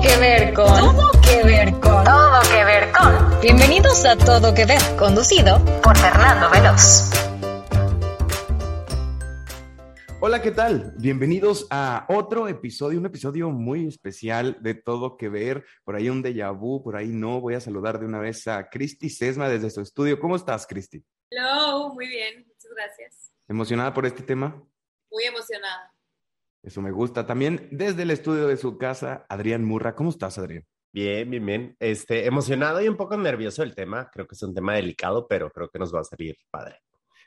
Todo que ver con. Todo que ver con. Todo que ver con. Bienvenidos a Todo que ver, conducido por Fernando Veloz. Hola, ¿qué tal? Bienvenidos a otro episodio, un episodio muy especial de Todo que Ver. Por ahí un déjà vu, por ahí no. Voy a saludar de una vez a Cristi Sesma desde su estudio. ¿Cómo estás, Cristi? Hello, muy bien, muchas gracias. ¿Emocionada por este tema? Muy emocionada. Eso me gusta. También desde el estudio de su casa, Adrián Murra. ¿Cómo estás, Adrián? Bien, bien, bien. Este, emocionado y un poco nervioso el tema. Creo que es un tema delicado, pero creo que nos va a salir padre.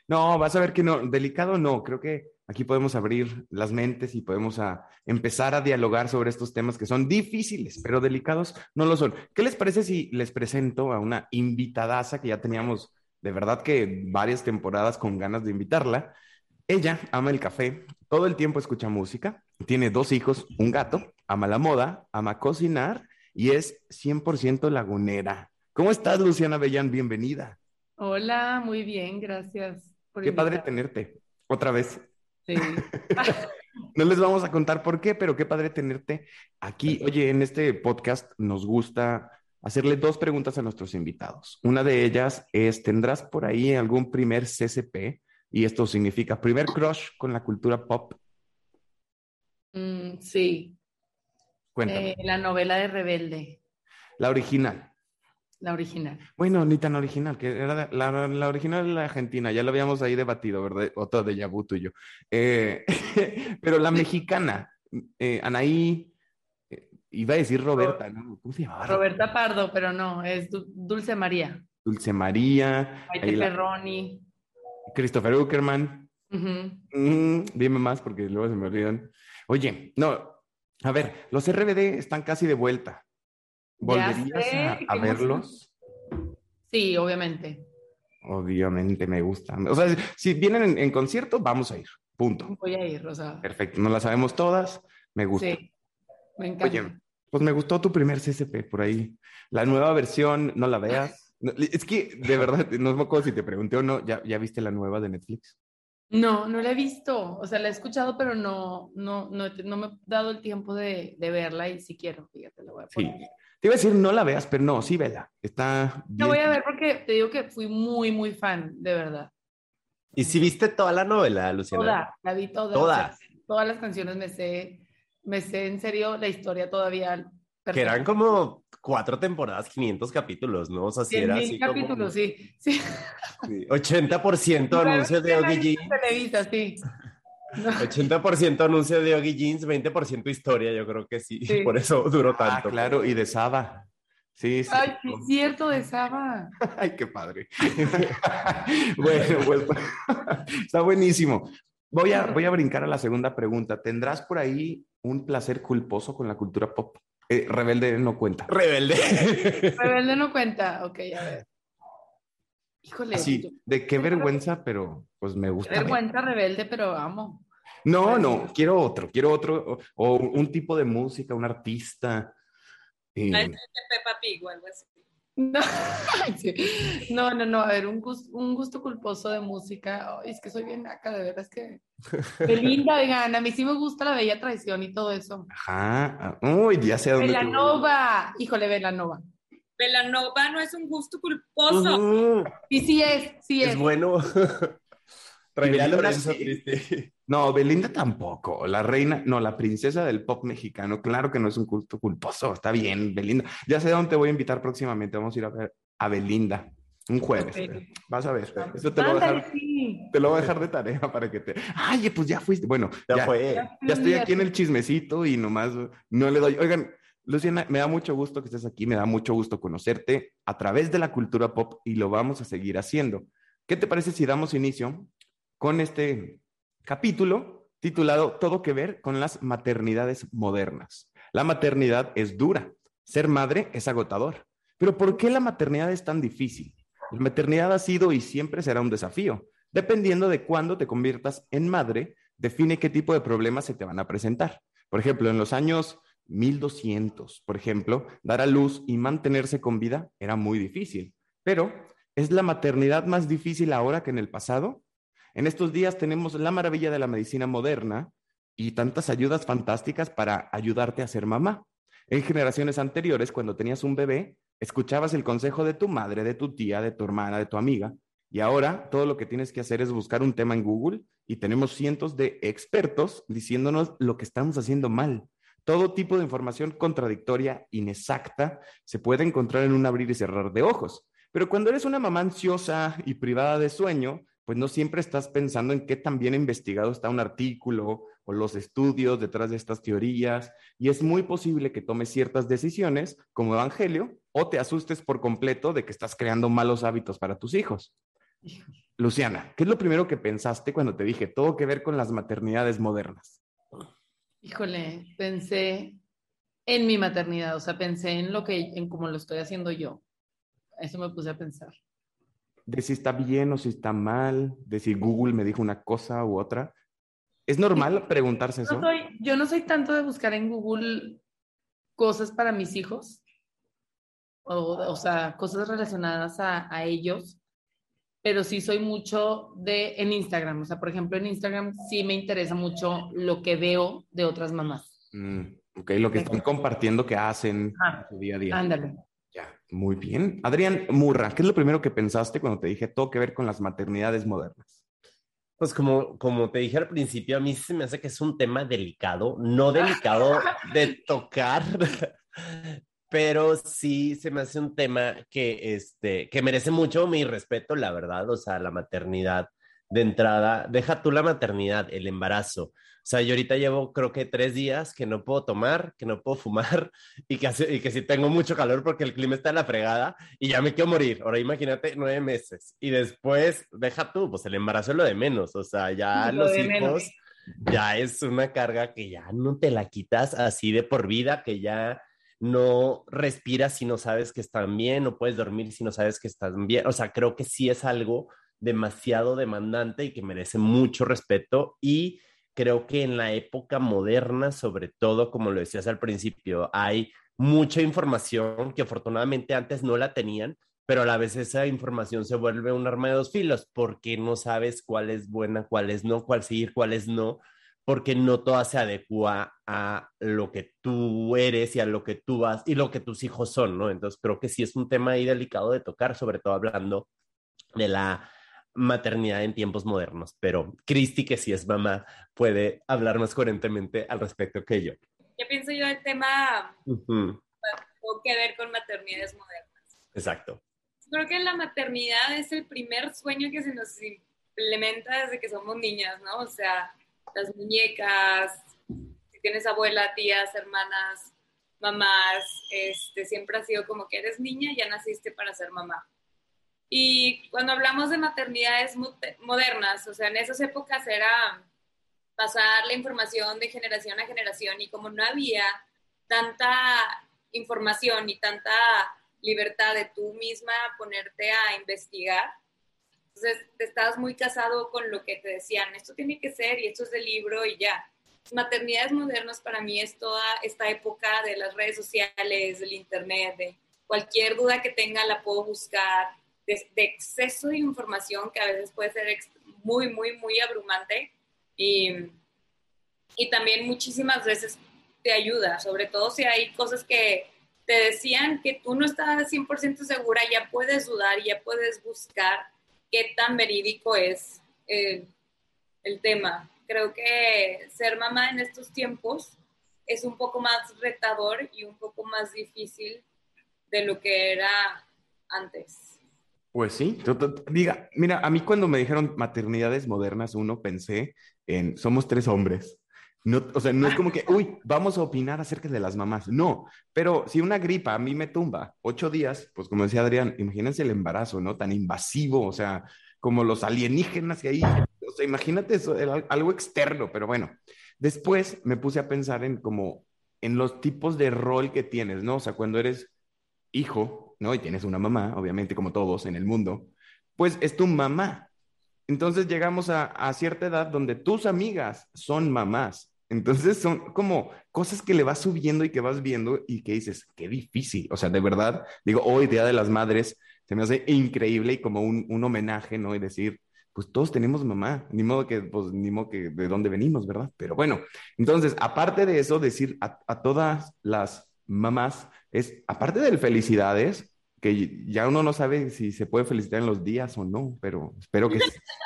No, vas a ver que no, delicado no. Creo que aquí podemos abrir las mentes y podemos a empezar a dialogar sobre estos temas que son difíciles, pero delicados no lo son. ¿Qué les parece si les presento a una invitadaza que ya teníamos de verdad que varias temporadas con ganas de invitarla? Ella ama el café, todo el tiempo escucha música, tiene dos hijos, un gato, ama la moda, ama cocinar y es 100% lagunera. ¿Cómo estás, Luciana Bellán? Bienvenida. Hola, muy bien, gracias. Qué padre tenerte otra vez. Sí. no les vamos a contar por qué, pero qué padre tenerte aquí. Oye, en este podcast nos gusta hacerle dos preguntas a nuestros invitados. Una de ellas es, ¿tendrás por ahí algún primer CCP? Y esto significa primer crush con la cultura pop. Mm, sí. Cuéntame. Eh, la novela de Rebelde, La original. la original. Bueno, ni tan original, que era la, la original de la Argentina, ya lo habíamos ahí debatido, ¿verdad? Otro de Yabu tuyo. Eh, pero la mexicana, eh, Anaí, eh, iba a decir Roberta, ¿no? ¿Cómo se llamaba? Roberta Pardo, pero no, es Du- Dulce María. Dulce María, Maite Perroni. Christopher Uckerman. Mm, dime más porque luego se me olvidan. Oye, no, a ver, los RBD están casi de vuelta. ¿Volverías sé, a, verlos? Sí, obviamente. Obviamente me gustan. O sea, si vienen en, en concierto, vamos a ir. Punto. Voy a ir, Rosa. Perfecto, no las sabemos todas, me gusta. Sí, me encanta. Oye, pues me gustó tu primer CCP por ahí. La nueva versión, no la veas. No, Es que, de verdad, no me acuerdo si te pregunté o no, ¿ya, ya viste la nueva de Netflix? No, no la he visto. O sea, la he escuchado, pero no, no, no, no me he dado el tiempo de, de verla y si quiero, fíjate, la voy a Sí. poner. Te iba a decir, no la veas, pero no, sí vela. Está La bien. voy a ver porque te digo que fui muy, muy fan, de verdad. ¿Y si viste toda la novela, Luciana? Toda, la vi toda. Toda. o sea, todas las canciones me sé, me sé en serio la historia todavía. Que eran como cuatro temporadas, 500 capítulos, ¿no? O sea, si era así como- capítulos, sí. sí. sí, 80% anuncio de Oggy Jeans, Televisa, sí. No, 80% anuncio de Oggy Jeans, 20% historia, yo creo que sí. Sí. Por eso duró Ah, tanto. claro, y de Saba. Sí, sí. Ay, sí es cierto de Saba. Ay, qué padre. bueno, pues está buenísimo. Voy a, voy a brincar a la segunda pregunta. ¿Tendrás por ahí un placer culposo con la cultura pop? Eh, rebelde no cuenta. Rebelde. Rebelde no cuenta. Ok, a ver. Híjole. Así, de qué vergüenza, pero pues me qué gusta. vergüenza rebelde, pero amo. No, no, quiero otro, quiero otro, o, o un tipo de música, un artista. Eh, La de Peppa Pig o algo así. No, sí. no, no, no, a ver, un gusto, un gusto culposo de música. Ay, es que soy bien naca, de verdad, es que. Belinda, oigan, a mí sí me gusta la bella traición y todo eso. Ajá, ah, uy, ya sé a dónde. te. Velanova, híjole, Velanova. Belanova no es un gusto culposo. Ujú, Y sí es, sí es. Es bueno. Belinda triste. No, Belinda tampoco. La reina, no, la princesa del pop mexicano. Claro que no es un culto culposo. Está bien, Belinda. Ya sé dónde te voy a invitar próximamente. Vamos a ir a ver a Belinda. Un jueves. Vas a ver. Eso te lo, voy a Ándale, dejar, sí. te lo voy a dejar de tarea para que te. Ay, pues ya fuiste. Bueno, Ya, ya, fue. ya estoy aquí en el chismecito y nomás no le doy. Oigan, Luciana, me da mucho gusto que estés aquí. Me da mucho gusto conocerte a través de la cultura pop y lo vamos a seguir haciendo. ¿Qué te parece si damos inicio con este capítulo titulado Todo que ver con las maternidades modernas? La maternidad es dura, ser madre es agotador. Pero ¿por qué la maternidad es tan difícil? La maternidad ha sido y siempre será un desafío. Dependiendo de cuándo te conviertas en madre, define qué tipo de problemas se te van a presentar. Por ejemplo, en los años 1200, por ejemplo, dar a luz y mantenerse con vida era muy difícil. Pero, ¿es la maternidad más difícil ahora que en el pasado? En estos días tenemos la maravilla de la medicina moderna y tantas ayudas fantásticas para ayudarte a ser mamá. En generaciones anteriores, cuando tenías un bebé, escuchabas el consejo de tu madre, de tu tía, de tu hermana, de tu amiga, y ahora todo lo que tienes que hacer es buscar un tema en Google y tenemos cientos de expertos diciéndonos lo que estamos haciendo mal. Todo tipo de información contradictoria, inexacta, se puede encontrar en un abrir y cerrar de ojos. Pero cuando eres una mamá ansiosa y privada de sueño, pues no siempre estás pensando en qué tan bien investigado está un artículo o los estudios detrás de estas teorías, y es muy posible que tomes ciertas decisiones como evangelio o te asustes por completo de que estás creando malos hábitos para tus hijos. Luciana, ¿qué es lo primero que pensaste cuando te dije todo que ver con las maternidades modernas? Híjole, pensé en mi maternidad, o sea, pensé en lo que, en cómo lo estoy haciendo yo. Eso me puse a pensar. De si está bien o si está mal, de si Google me dijo una cosa u otra. ¿Es normal preguntarse eso? No soy, yo no soy tanto de buscar en Google cosas para mis hijos, o, o sea, cosas relacionadas a, a ellos, pero sí soy mucho de en Instagram. O sea, por ejemplo, en Instagram sí me interesa mucho lo que veo de otras mamás. Mm, ok, lo que están compartiendo que hacen Ah, en su día a día. Ándale. Muy bien. Adrián Murra, ¿qué es lo primero que pensaste cuando te dije todo que ver con las maternidades modernas? Pues como, como te dije al principio, a mí se me hace que es un tema delicado, no delicado de tocar, pero sí se me hace un tema que, este, que merece mucho mi respeto, la verdad, o sea, la maternidad de entrada, deja tú la maternidad, el embarazo. O sea, yo ahorita llevo creo que tres días que no puedo tomar, que no puedo fumar y que, hace- y que sí tengo mucho calor porque el clima está en la fregada y ya me quiero morir. Ahora imagínate nueve meses y después, deja tú, pues el embarazo es lo de menos. O sea, ya Lo los hijos menos. ya es una carga que ya no te la quitas así de por vida, que ya no respiras si no sabes que están bien, no puedes dormir si no sabes que están bien. O sea, creo que sí es algo demasiado demandante y que merece mucho respeto y creo que en la época moderna, sobre todo, como lo decías al principio, hay mucha información que afortunadamente antes no la tenían, pero a la vez esa información se vuelve un arma de dos filos porque no sabes cuál es buena, cuál es no, cuál seguir, cuál es no, porque no toda se adecua a lo que tú eres y a lo que tú vas y lo que tus hijos son, ¿no? Entonces creo que sí es un tema ahí delicado de tocar, sobre todo hablando de la maternidad en tiempos modernos, pero Cristi, que sí es mamá, puede hablar más coherentemente al respecto que yo. ¿Qué pienso yo del tema Ujú, tuvo que ver con maternidades modernas? Exacto. Creo que la maternidad es el primer sueño que se nos implementa desde que somos niñas, ¿no? O sea, las muñecas, si tienes abuela, tías, hermanas, mamás, este, siempre ha sido como que eres niña, ya naciste para ser mamá. Y cuando hablamos de maternidades modernas, o sea, en esas épocas era pasar la información de generación a generación y como no había tanta información y tanta libertad de tú misma ponerte a investigar, entonces te estabas muy casado con lo que te decían, esto tiene que ser y esto es del libro y ya. Maternidades modernas para mí es toda esta época de las redes sociales, del internet, de cualquier duda que tenga la puedo buscar, de, exceso de información que a veces puede ser muy, muy, muy abrumante y, y también muchísimas veces te ayuda, sobre todo si hay cosas que te decían que tú no estabas 100% segura, ya puedes dudar, ya puedes buscar qué tan verídico es eh, el tema. Creo que ser mamá en estos tiempos es un poco más retador y un poco más difícil de lo que era antes. Pues sí, diga, mira, a mí cuando me dijeron maternidades modernas, uno pensé en somos tres hombres. No, o sea, no es como que, uy, vamos a opinar acerca de las mamás. No, pero si una gripa a mí me tumba ocho días, pues como decía Adrián, imagínense el embarazo, ¿no? Tan invasivo, o sea, como los alienígenas que ahí, o sea, imagínate eso, era algo externo, pero bueno. Después me puse a pensar en como, en los tipos de rol que tienes, ¿no? O sea, cuando eres hijo, ¿no? Y tienes una mamá, obviamente, como todos en el mundo, pues es tu mamá. Entonces llegamos a, cierta edad donde tus amigas son mamás. Entonces son como cosas que le vas subiendo y que vas viendo y que dices, qué difícil. O sea, de verdad, digo, hoy, Día de las Madres, se me hace increíble y como un, un homenaje, ¿no? Y decir, pues todos tenemos mamá, ni modo que, pues, ni modo que de dónde venimos, ¿verdad? Pero bueno, entonces, aparte de eso, decir a todas las mamás es, aparte del felicidades, que ya uno no sabe si se puede felicitar en los días o no, pero espero que,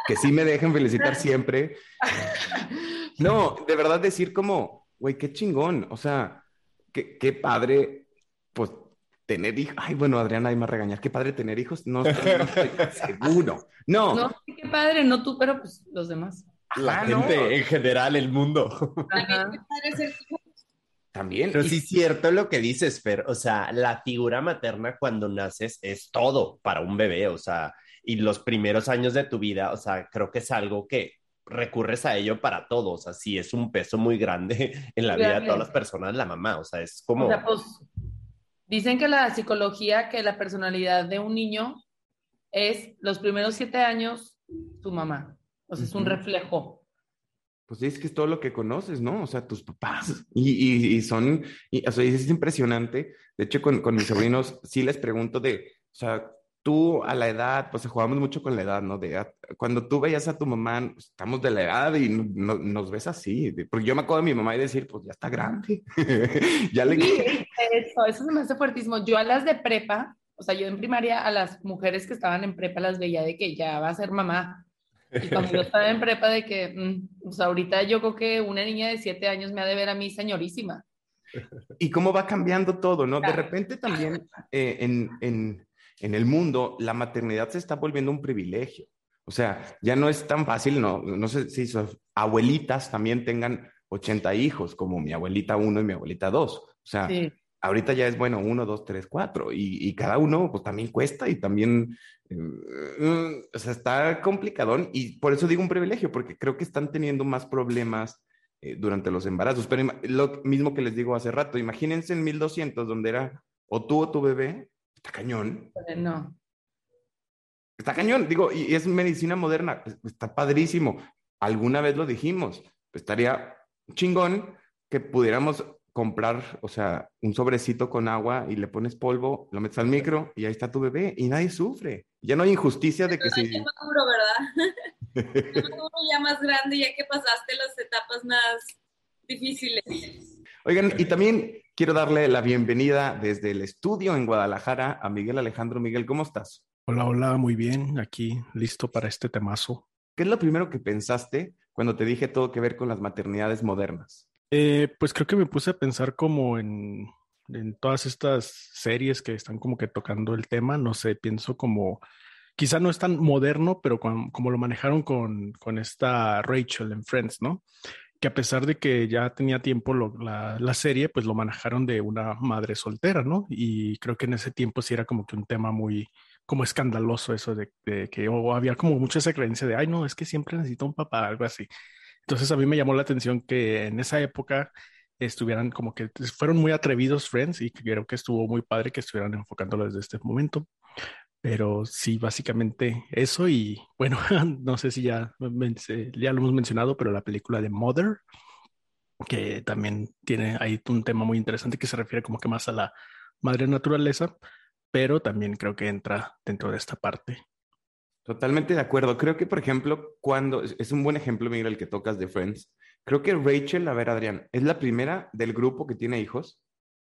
que sí me dejen felicitar siempre. No, de verdad decir como, güey, qué chingón, o sea, qué, qué padre, pues tener hijos. Ay, bueno, Adriana, hay más regañar. Qué padre tener hijos. No, no estoy seguro. No. No, qué padre, no tú, pero pues los demás. La Ah, gente no. en general, el mundo. Ajá. También qué padre ser hijo. También. Pero y- sí es cierto lo que dices, Fer. O sea, la figura materna cuando naces es todo para un bebé. O sea, y los primeros años de tu vida, o sea, creo que es algo que recurres a ello para todos. O sea, sí es un peso muy grande en la vida de todas las personas, la mamá. O sea, es como... O sea, pues dicen que la psicología, que la personalidad de un niño es los primeros siete años su mamá. O sea, es un reflejo. Pues es que es todo lo que conoces, ¿no? O sea, tus papás. Y, y- y son, y, o sea, es impresionante. De hecho, con, con mis sobrinos sí les pregunto de, o sea, tú a la edad, pues jugamos mucho con la edad, ¿no? De, ah, cuando tú veías a tu mamá, pues, estamos de la edad y no- no- nos ves así. De- Porque yo me acuerdo de mi mamá y decir, pues ya está grande. ya le... Eso, eso se me hace fuertísimo. Yo a las de prepa, o sea, yo en primaria a las mujeres que estaban en prepa las veía de que ya va a ser mamá. Y cuando yo estaba en prepa de que, mm, o sea, ahorita yo creo que una niña de siete años me ha de ver a mí señorísima. y cómo va cambiando todo, ¿no? De Claro. repente también eh, en, en, en el mundo la maternidad se está volviendo un privilegio. O sea, ya no es tan fácil, no, no sé si sus abuelitas también tengan 80 hijos, como mi abuelita uno y mi abuelita dos. O sea, Sí. Ahorita ya es bueno uno, dos, tres, cuatro, y, y cada uno pues también cuesta y también, eh, eh, o sea, está complicadón y por eso digo un privilegio, porque creo que están teniendo más problemas eh, durante los embarazos, pero lo mismo que les digo hace rato, imagínense en 1200 donde era o tú o tu bebé, está cañón, No. está cañón, digo, y, y es medicina moderna, es- está padrísimo, alguna vez lo dijimos, estaría chingón que pudiéramos comprar, o sea, un sobrecito con agua y le pones polvo, lo metes al micro y ahí está tu bebé y nadie sufre. Ya no hay injusticia de que Ay, si... maduro, ¿verdad? Maduro ya más grande, ya que pasaste las etapas más difíciles. Oigan, y también quiero darle la bienvenida desde el estudio en Guadalajara a Miguel Alejandro. Miguel, ¿cómo estás? Hola, hola, muy bien. Aquí listo para este temazo. ¿Qué es lo primero que pensaste cuando te dije todo que ver con las maternidades modernas? Eh, pues creo que me puse a pensar como en, en todas estas series que están como que tocando el tema. No sé, pienso como, quizá no es tan moderno, pero como lo manejaron con, con esta Rachel en Friends, ¿no? Que a pesar de que ya tenía tiempo la, la serie, pues lo manejaron de una madre soltera, ¿no? Y creo que en ese tiempo sí era como que un tema muy como escandaloso eso de, de que o había como mucha esa creencia de, ay, no, es que siempre necesito un papá, algo así. Entonces a mí me llamó la atención que en esa época estuvieran como que fueron muy atrevidos Friends y creo que estuvo muy padre que estuvieran enfocándolo desde este momento. Pero sí, básicamente eso y bueno, no sé si ya, men- ya lo hemos mencionado, pero la película de Mother, que también tiene ahí un tema muy interesante que se refiere como que más a la madre naturaleza, pero también creo que entra dentro de esta parte. Totalmente de acuerdo. Creo que, por ejemplo, cuando es un buen ejemplo, Miguel, el que tocas de Friends. Creo que Rachel, a ver, Adrián, ¿es la primera del grupo que tiene hijos?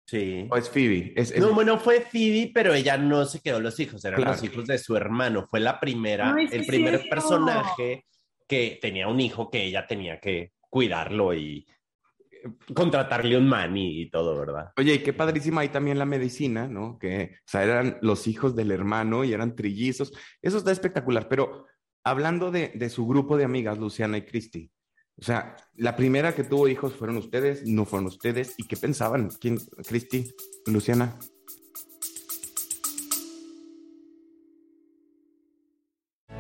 Sí. ¿O es Phoebe? Es, es- No, bueno, fue Phoebe, pero ella no se quedó los hijos, eran Claro. los hijos de su hermano. Fue la primera, el primer personaje que tenía un hijo que ella tenía que cuidarlo y contratarle un mani y todo, ¿verdad? Oye, y qué padrísima ahí también la medicina, ¿no? Que, o sea, eran los hijos del hermano y eran trillizos. Eso está espectacular, pero hablando de, de su grupo de amigas, Luciana y Cristi, o sea, la primera que tuvo hijos fueron ustedes, no fueron ustedes, ¿y qué pensaban? ¿Quién? Cristi, Luciana.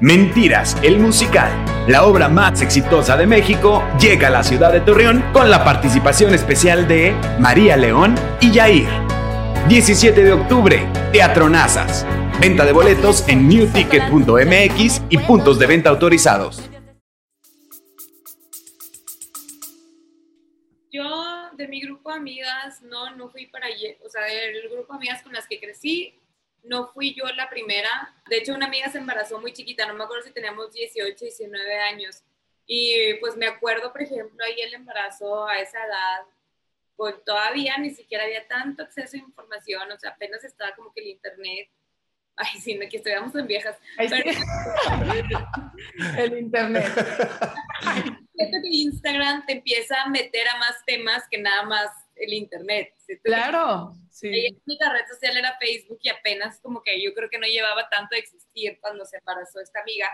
Mentiras, el musical, la obra más exitosa de México, llega a la ciudad de Torreón con la participación especial de María León y Yair. 17 de octubre, Teatro Nazas. Venta de boletos en newticket.mx y puntos de venta autorizados. Yo, de mi grupo de amigas, no, no fui para allá. O sea, del grupo de amigas con las que crecí, no fui yo la primera. De hecho, una amiga se embarazó muy chiquita, no me acuerdo si teníamos 18, 19 años. Y pues me acuerdo, por ejemplo, ahí el embarazo a esa edad, pues todavía ni siquiera había tanto acceso a información, o sea, apenas estaba como que el internet. Ay, sí, no, que estuviéramos en viejas. Ay, sí. Pero- el internet. siento que Instagram te empieza a meter a más temas que nada más el internet. Que Claro, La sí. única red social era Facebook y apenas como que yo creo que no llevaba tanto de existir cuando se embarazó esta amiga.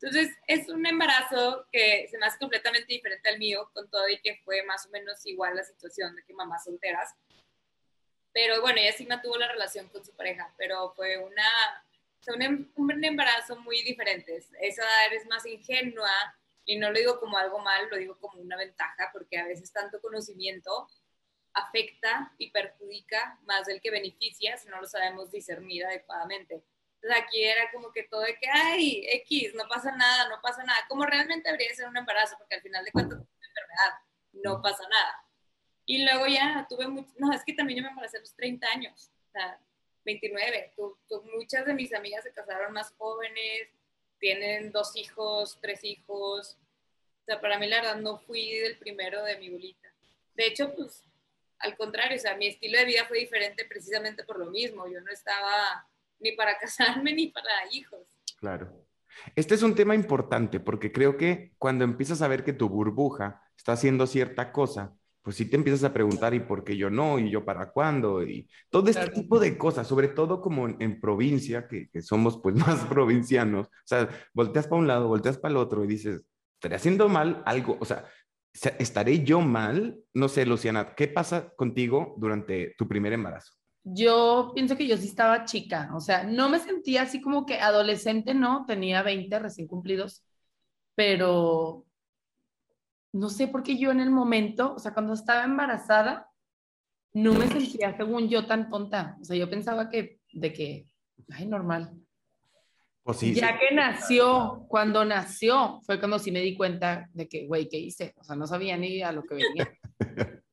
Entonces es un embarazo que se me hace completamente diferente al mío, con todo y que fue más o menos igual la situación de que mamás solteras. Pero bueno, ella sí mantuvo la relación con su pareja, pero fue una, un, em- un embarazo muy diferente. Esa eres más ingenua y no lo digo como algo mal, lo digo como una ventaja, porque a veces tanto conocimiento afecta y perjudica más del que beneficia si no lo sabemos discernir adecuadamente. Entonces aquí era como que todo de que, ay, X, no pasa nada, no pasa nada, como realmente debería ser un embarazo, porque al final de cuentas es una enfermedad, no pasa nada. Y luego ya tuve mucho, no, es que también yo me embaracé a los 30 años, o sea, 29. Tu- tu- muchas de mis amigas se casaron más jóvenes, tienen dos hijos, tres hijos. O sea, para mí la verdad no fui del primero de mi bolita. De hecho, pues al contrario, o sea, mi estilo de vida fue diferente precisamente por lo mismo. Yo no estaba ni para casarme ni para hijos. Claro. Este es un tema importante porque creo que cuando empiezas a ver que tu burbuja está haciendo cierta cosa, pues sí te empiezas a preguntar, ¿y por qué yo no? ¿Y yo para cuándo? Y todo este Claro. tipo de cosas, sobre todo como en, en provincia, que, que somos pues más provincianos. O sea, volteas para un lado, volteas para el otro y dices, ¿estaré haciendo mal algo? O sea, ¿se- ¿estaré yo mal? No sé, Luciana, ¿qué pasa contigo durante tu primer embarazo? Yo pienso que yo sí estaba chica, o sea, no me sentía así como que adolescente, no, tenía 20 recién cumplidos, pero no sé por qué yo en el momento, o sea, cuando estaba embarazada, no me sentía, según yo, tan tonta. O sea, yo pensaba que, de que, ay, normal. Pues sí, ya sí. que nació, cuando nació, fue cuando sí me di cuenta de que, güey, ¿qué hice? O sea, no sabía ni a lo que venía.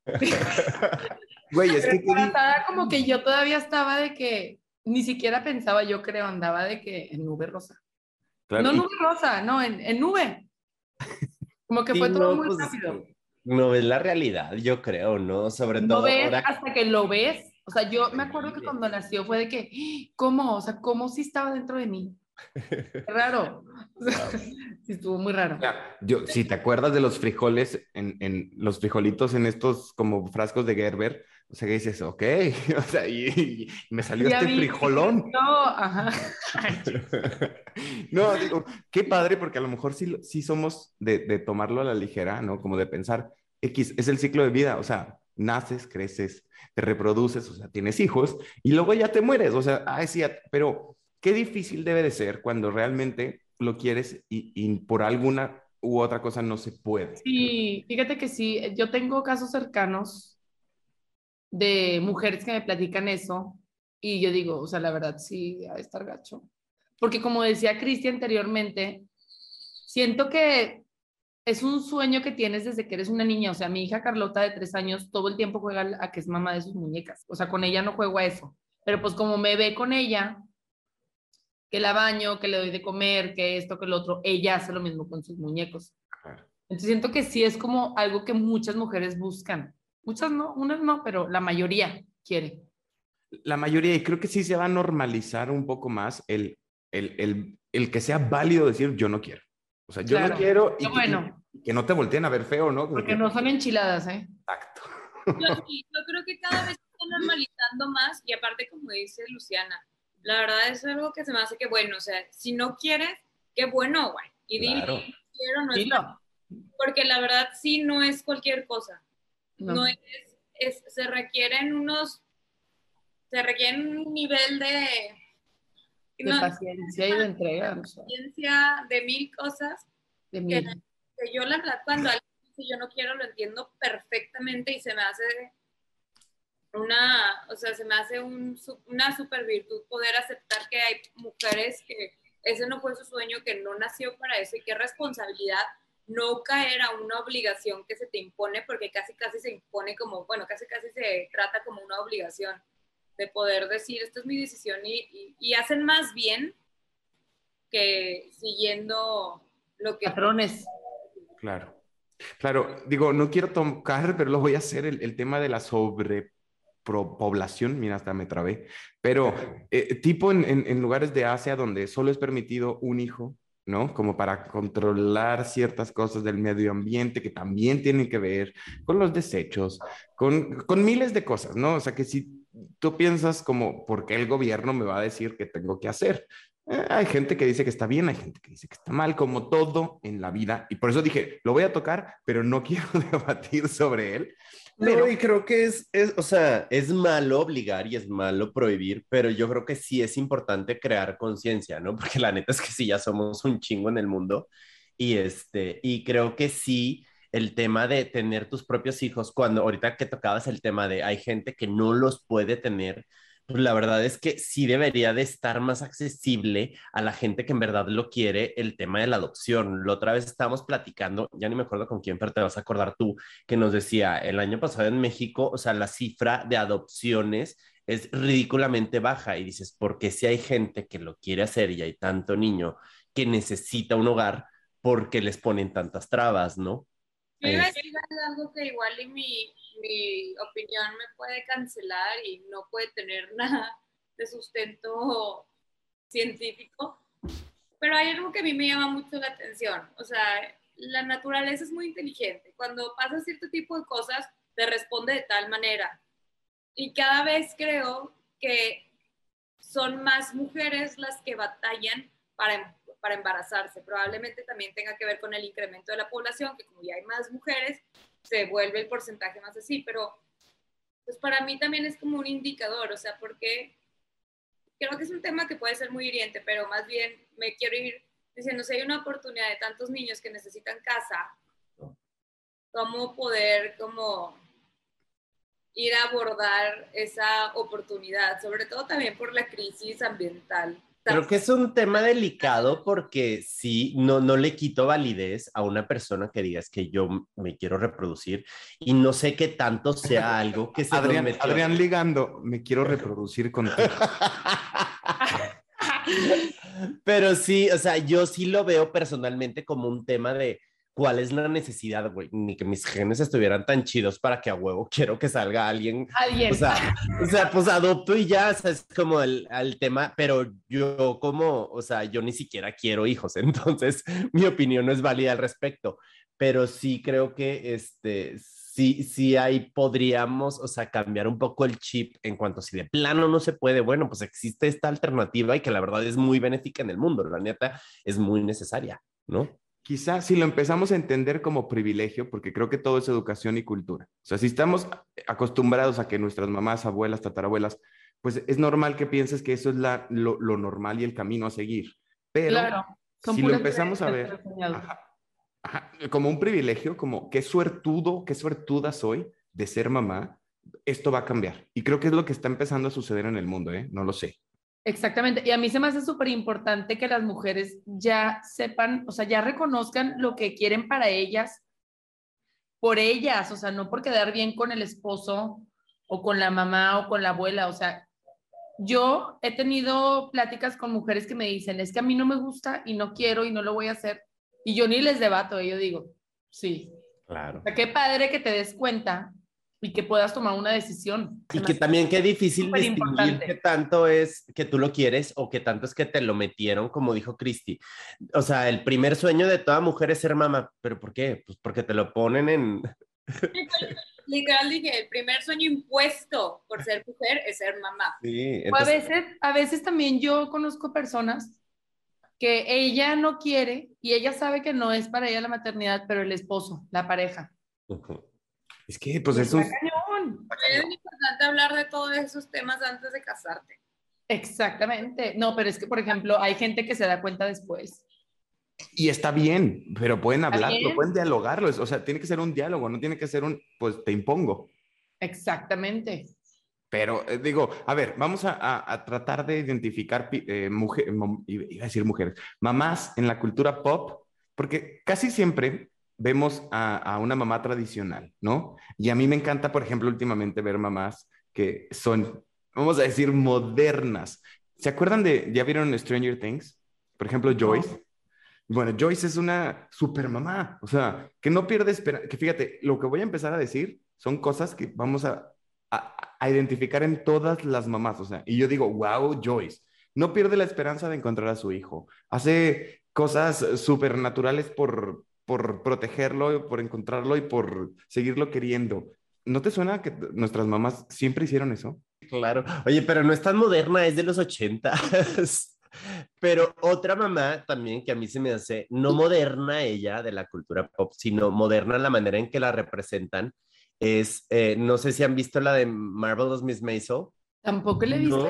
Güey, es que... ¿qué di- Embarazada, como que yo todavía estaba de que, ni siquiera pensaba, yo creo, andaba de que en nube rosa. Claro, no y- nube rosa, no, en, en nube. Como que Sí, fue todo no, muy pues, rápido. No es la realidad, yo creo, ¿no? Sobre No todo ves ahora. hasta que lo ves. O sea, yo me acuerdo que cuando nació fue de que, ¡Ah! ¿cómo? O sea, ¿cómo si estaba dentro de mí? Raro. Sí, estuvo muy raro. Ya, yo, si te acuerdas de los frijoles, en, en los frijolitos en estos como frascos de Gerber, o sea, que dices, ok, o sea, y, y me salió Ya este vi. frijolón. No, ajá. No, digo, qué padre, porque a lo mejor sí, sí somos de, de tomarlo a la ligera, ¿no? Como de pensar, X, es el ciclo de vida, o sea, naces, creces, te reproduces, o sea, tienes hijos, y luego ya te mueres, o sea, ay, sí, pero qué difícil debe de ser cuando realmente lo quieres y, y por alguna u otra cosa no se puede. Sí, fíjate que sí, yo tengo casos cercanos de mujeres que me platican eso y yo digo, o sea, la verdad sí, a estar gacho. Porque como decía Cristi anteriormente, siento que es un sueño que tienes desde que eres una niña. O sea, mi hija Carlota de tres años todo el tiempo juega a que es mamá de sus muñecas. O sea, con ella no juego a eso. Pero pues como me ve con ella, que la baño, que le doy de comer, que esto, que lo otro, ella hace lo mismo con sus muñecos. Claro. Entonces siento que sí es como algo que muchas mujeres buscan. Muchas no, unas no, pero la mayoría quiere. La mayoría, y creo que sí se va a normalizar un poco más el, el, el, el que sea válido decir yo no quiero. O sea, yo Claro. no quiero y Qué que- bueno, y que no te volteen a ver feo, ¿no? Porque que- no son enchiladas, ¿eh? Exacto. Yo, sí, yo creo que cada vez se está normalizando más y aparte, como dice Luciana, la verdad es algo que se me hace que bueno, o sea, si no quieres, qué bueno, güey. Y Claro. "No quiero, no es porque la verdad sí no es cualquier cosa. No. No, es, es, se requieren unos, se requiere un nivel de, De no, paciencia y de entrega, sea, paciencia de mil cosas de que, mil. que yo la verdad cuando alguien dice yo no quiero lo entiendo perfectamente y se me hace una, o sea, se me hace un, una super virtud poder aceptar que hay mujeres que ese no fue su sueño, que no nació para eso y qué responsabilidad no caer a una obligación que se te impone, porque casi casi se impone como, bueno, casi casi se trata como una obligación de poder decir, esta es mi decisión y, y- y hacen más bien que siguiendo lo que... Patrones. Claro. Claro, digo, no quiero tocar, pero lo voy a hacer, el, el tema de la sobrepoblación, mira, hasta me trabé, pero eh, tipo en, en, en lugares de Asia donde solo es permitido un hijo, ¿no? Como para controlar ciertas cosas del medio ambiente que también tienen que ver con los desechos, con, con miles de cosas, ¿no? O sea, que si tú piensas como, ¿por qué el gobierno me va a decir qué tengo que hacer? Eh, hay gente que dice que está bien, hay gente que dice que está mal, como todo en la vida. Y por eso dije, lo voy a tocar, pero no quiero debatir sobre él. Pero... No, y creo que es, es, o sea, es malo obligar y es malo prohibir, pero yo creo que sí es importante crear conciencia, ¿no? Porque la neta es que sí, ya somos un chingo en el mundo y este, y creo que sí, el tema de tener tus propios hijos, cuando ahorita que tocabas el tema de hay gente que no los puede tener, pues la verdad es que sí debería de estar más accesible a la gente que en verdad lo quiere el tema de la adopción. La otra vez estábamos platicando, ya ni me acuerdo con quién, pero te vas a acordar tú, que nos decía, el año pasado en México, o sea, la cifra de adopciones es ridículamente baja y dices, porque si hay gente que lo quiere hacer y hay tanto niño que necesita un hogar, porque les ponen tantas trabas, ¿no? Yo iba a decir algo que igual y mi, mi opinión me puede cancelar y no puede tener nada de sustento científico, pero hay algo que a mí me llama mucho la atención, o sea, la naturaleza es muy inteligente, cuando pasa cierto tipo de cosas, te responde de tal manera, y cada vez creo que son más mujeres las que batallan para, para embarazarse, probablemente también tenga que ver con el incremento de la población, que como ya hay más mujeres, se vuelve el porcentaje más así, pero pues para mí también es como un indicador, o sea, porque creo que es un tema que puede ser muy hiriente, pero más bien me quiero ir diciendo, si hay una oportunidad de tantos niños que necesitan casa, ¿cómo poder como ir a abordar esa oportunidad, sobre todo también por la crisis ambiental? Creo que es un tema delicado porque sí, no, no le quito validez a una persona que diga es que yo me quiero reproducir y no sé qué tanto sea algo que se Adrián, Adrián ligando, me quiero reproducir contigo. Pero sí, o sea, yo sí lo veo personalmente como un tema de cuál es la necesidad, güey, ni que mis genes estuvieran tan chidos para que a huevo quiero que salga alguien. Alguien. O sea, o sea pues adopto y ya, o sea, es como el, el, tema, pero yo como, o sea, yo ni siquiera quiero hijos, entonces mi opinión no es válida al respecto, pero sí creo que este, sí, sí ahí podríamos, o sea, cambiar un poco el chip en cuanto a si de plano no se puede, bueno, pues existe esta alternativa y que la verdad es muy benéfica en el mundo, la neta es muy necesaria, ¿no? Quizás si lo empezamos a entender como privilegio, porque creo que todo es educación y cultura. O sea, si estamos acostumbrados a que nuestras mamás, abuelas, tatarabuelas, pues es normal que pienses que eso es la, lo, lo, normal y el camino a seguir. Pero claro, si lo empezamos a ver ajá, ajá, como un privilegio, como qué suertudo, qué suertuda soy de ser mamá, esto va a cambiar. Y creo que es lo que está empezando a suceder en el mundo, ¿eh? No lo sé. Exactamente. Y a mí se me hace súper importante que las mujeres ya sepan, o sea, ya reconozcan lo que quieren para ellas, por ellas, o sea, no por quedar bien con el esposo o con la mamá o con la abuela. O sea, yo he tenido pláticas con mujeres que me dicen, es que a mí no me gusta y no quiero y no lo voy a hacer. Y yo ni les debato, yo digo, sí. Claro. O sea, qué padre que te des cuenta y que puedas tomar una decisión. Y que también qué difícil distinguir qué tanto es que tú lo quieres o qué tanto es que te lo metieron, como dijo Cristi. O sea, el primer sueño de toda mujer es ser mamá, pero ¿por qué? Pues porque te lo ponen en... Literal dije, el primer sueño impuesto por ser mujer es ser mamá. Sí, entonces... o a veces, a veces también yo conozco personas que ella no quiere y ella sabe que no es para ella la maternidad, pero el esposo, la pareja. Uh -huh. Es que, pues eso es... Es importante hablar de todos esos temas antes de casarte. Exactamente. No, pero es que, por ejemplo, hay gente que se da cuenta después. Y está bien, pero pueden hablarlo, pueden dialogarlo. O sea, tiene que ser un diálogo, no tiene que ser un, pues te impongo. Exactamente. Pero eh, digo, a ver, vamos a, a, a tratar de identificar eh, mujer, iba a decir mujeres, mamás en la cultura pop, porque casi siempre vemos a, a, una mamá tradicional, ¿no? Y a mí me encanta, por ejemplo, últimamente ver mamás que son, vamos a decir, modernas. ¿Se acuerdan de, ya vieron Stranger Things? Por ejemplo, Joyce. Bueno, Joyce es una super mamá, o sea, que no pierde esperanza, que fíjate, lo que voy a empezar a decir son cosas que vamos a, a, a identificar en todas las mamás, o sea, y yo digo, wow, Joyce, no pierde la esperanza de encontrar a su hijo, hace cosas supernaturales por, por protegerlo, por encontrarlo y por seguirlo queriendo. ¿No te suena que nuestras mamás siempre hicieron eso? Claro. Oye, pero no es tan moderna, es de los 80. Pero otra mamá también que a mí se me hace no moderna ella de la cultura pop, sino moderna la manera en que la representan, es, eh, no sé si han visto la de Marvelous Miss Maisel. Tampoco le he visto.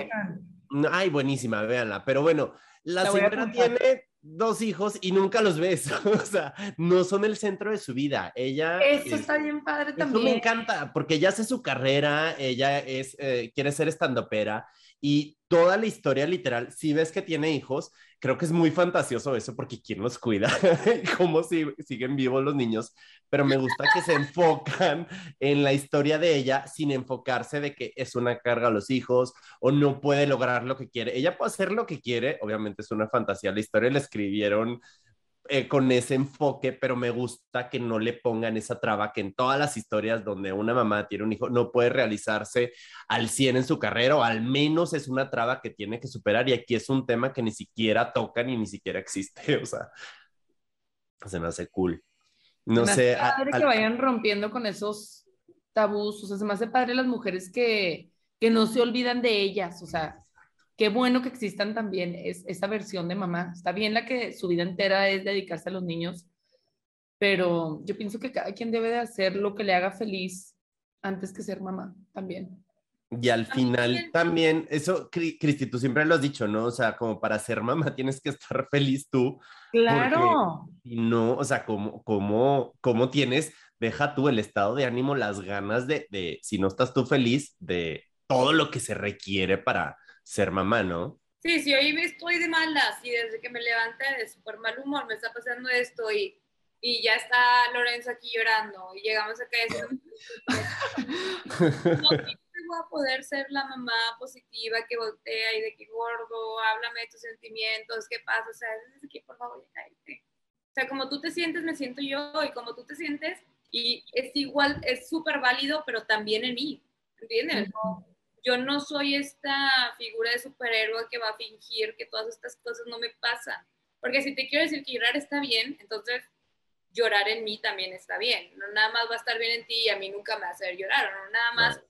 No, no, ay, buenísima, véanla. Pero bueno, la, la señora tiene dos hijos y nunca los ves. o sea, no son el centro de su vida. Ella. Eso es, está bien padre también. me encanta, porque ella hace su carrera, ella es, eh, quiere ser estandopera y toda la historia literal, si ves que tiene hijos, creo que es muy fantasioso eso porque quién los cuida cómo si, siguen vivos los niños, pero me gusta que se enfocan en la historia de ella sin enfocarse de que es una carga a los hijos o no puede lograr lo que quiere. Ella puede hacer lo que quiere, obviamente es una fantasía, la historia la escribieron eh, con ese enfoque, pero me gusta que no le pongan esa traba que en todas las historias donde una mamá tiene un hijo no puede realizarse al 100 en su carrera o al menos es una traba que tiene que superar y aquí es un tema que ni siquiera tocan y ni siquiera existe, o sea, se me hace cool. No me sé. Hace padre a, que vayan rompiendo con esos tabús, o sea, se me hace padre las mujeres que, que no se olvidan de ellas, o sea, qué bueno que existan también es, esa versión de mamá. Está bien la que su vida entera es dedicarse a los niños, pero yo pienso que cada quien debe de hacer lo que le haga feliz antes que ser mamá también. Y al final también, eso, Cristi, tú siempre lo has dicho, ¿no? O sea, como para ser mamá tienes que estar feliz tú. Claro. Y no, o sea, como, como, como tienes, deja tú el estado de ánimo, las ganas de, de, si no estás tú feliz, de todo lo que se requiere para, ser mamá, ¿no? Sí, sí, hoy estoy de malas y desde que me levanté de súper mal humor me está pasando esto y, y ya está Lorenzo aquí llorando y llegamos acá y decimos, no, voy a poder ser la mamá positiva que voltea y de que gordo, háblame de tus sentimientos, qué pasa, o sea, desde aquí por favor, cállate. O sea, como tú te sientes, me siento yo y como tú te sientes y es igual, es súper válido, pero también en mí, ¿entiendes? Yo no soy esta figura de superhéroe que va a fingir que todas estas cosas no me pasan. Porque si te quiero decir que llorar está bien, entonces llorar en mí también está bien. No nada más va a estar bien en ti y a mí nunca me va a hacer llorar. No nada más,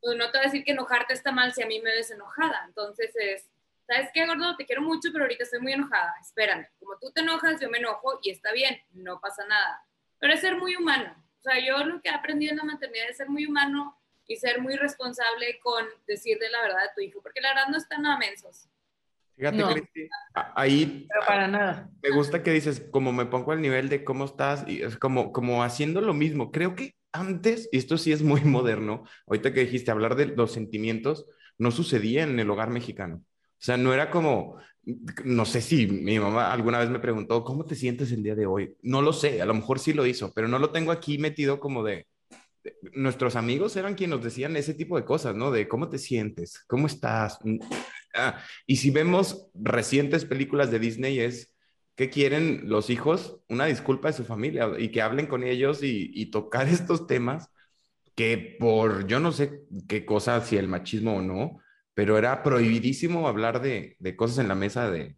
pues no te voy a decir que enojarte está mal si a mí me ves enojada. Entonces es, ¿sabes qué, gordo? Te quiero mucho, pero ahorita estoy muy enojada. Espérame, como tú te enojas, yo me enojo y está bien, no pasa nada. Pero es ser muy humano. O sea, yo lo que he aprendido en la maternidad es ser muy humano y ser muy responsable con decirle la verdad a tu hijo, porque la verdad no están nada mensos. Fíjate, no. Cristi, ahí Pero para nada. me gusta que dices, como me pongo al nivel de cómo estás, y es como, como haciendo lo mismo. Creo que antes, y esto sí es muy moderno, ahorita que dijiste hablar de los sentimientos, no sucedía en el hogar mexicano. O sea, no era como, no sé si mi mamá alguna vez me preguntó, ¿cómo te sientes el día de hoy? No lo sé, a lo mejor sí lo hizo, pero no lo tengo aquí metido como de, nuestros amigos eran quienes nos decían ese tipo de cosas, ¿no? De cómo te sientes, cómo estás. Ah, y si vemos recientes películas de Disney es que quieren los hijos una disculpa de su familia y que hablen con ellos y, tocar estos temas que por yo no sé qué cosa, si el machismo o no, pero era prohibidísimo hablar de, de cosas en la mesa de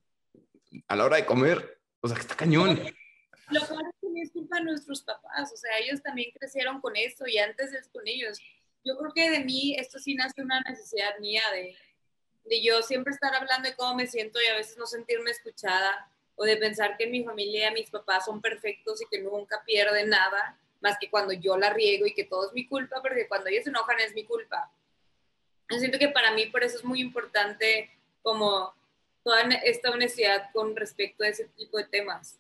a la hora de comer. O sea, que está cañón. Lo es culpa de nuestros papás, o sea, ellos también crecieron con esto y antes es con ellos. Yo creo que de mí esto sí nace una necesidad mía de, de yo siempre estar hablando de cómo me siento y a veces no sentirme escuchada o de pensar que mi familia mis papás son perfectos y que nunca pierden nada, más que cuando yo la riego y que todo es mi culpa, porque cuando ellos se enojan es mi culpa. Yo siento que para mí por eso es muy importante como toda esta honestidad con respecto a ese tipo de temas.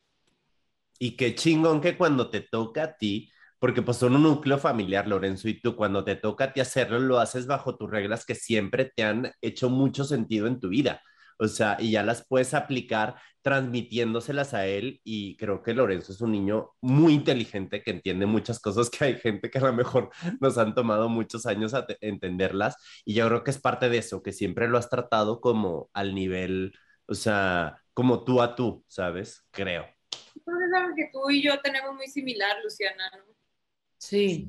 Y qué chingón que cuando te toca a ti, porque pues son un núcleo familiar, Lorenzo, y tú cuando te toca a ti hacerlo, lo haces bajo tus reglas que siempre te han hecho mucho sentido en tu vida. O sea, y ya las puedes aplicar transmitiéndoselas a él y creo que Lorenzo es un niño muy inteligente que entiende muchas cosas que hay gente que a lo mejor nos han tomado muchos años a entenderlas y yo creo que es parte de eso, que siempre lo has tratado como al nivel, o sea, como tú a tú, ¿sabes? Creo. Que tú y yo tenemos muy similar, Luciana, ¿no? Sí.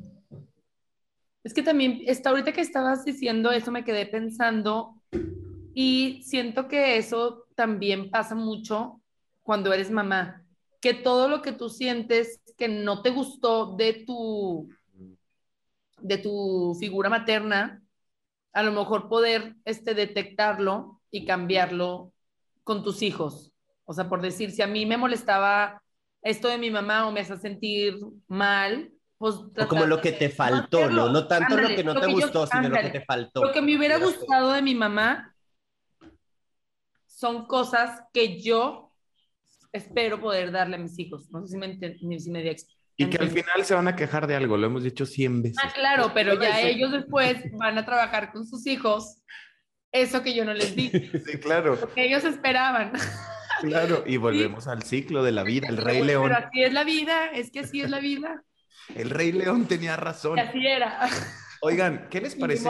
Es que también, está ahorita que estabas diciendo eso, me quedé pensando y siento que eso también pasa mucho cuando eres mamá, que todo lo que tú sientes que no te gustó de tu, de tu figura materna, a lo mejor poder este, detectarlo y cambiarlo con tus hijos. O sea, por decir, si a mí me molestaba esto de mi mamá o me hace sentir mal, pues... O como lo que te faltó, ¿no? No tanto Ándale, lo que no lo te que yo- gustó, sino lo que te faltó. Lo que me hubiera gustado de mi mamá son cosas que yo espero poder darle a mis hijos. No sé si me, si me di Y que al final se van a quejar de algo, lo hemos dicho 100 veces. Ah, claro, pero ya Eso. ellos después van a trabajar con sus hijos eso que yo no les di, Sí, claro, lo que ellos esperaban. claro. Y volvemos al ciclo de la vida. El Rey Pero León, así es la vida, es que así es la vida. el Rey León tenía razón. Y así era. Oigan, ¿qué les parece?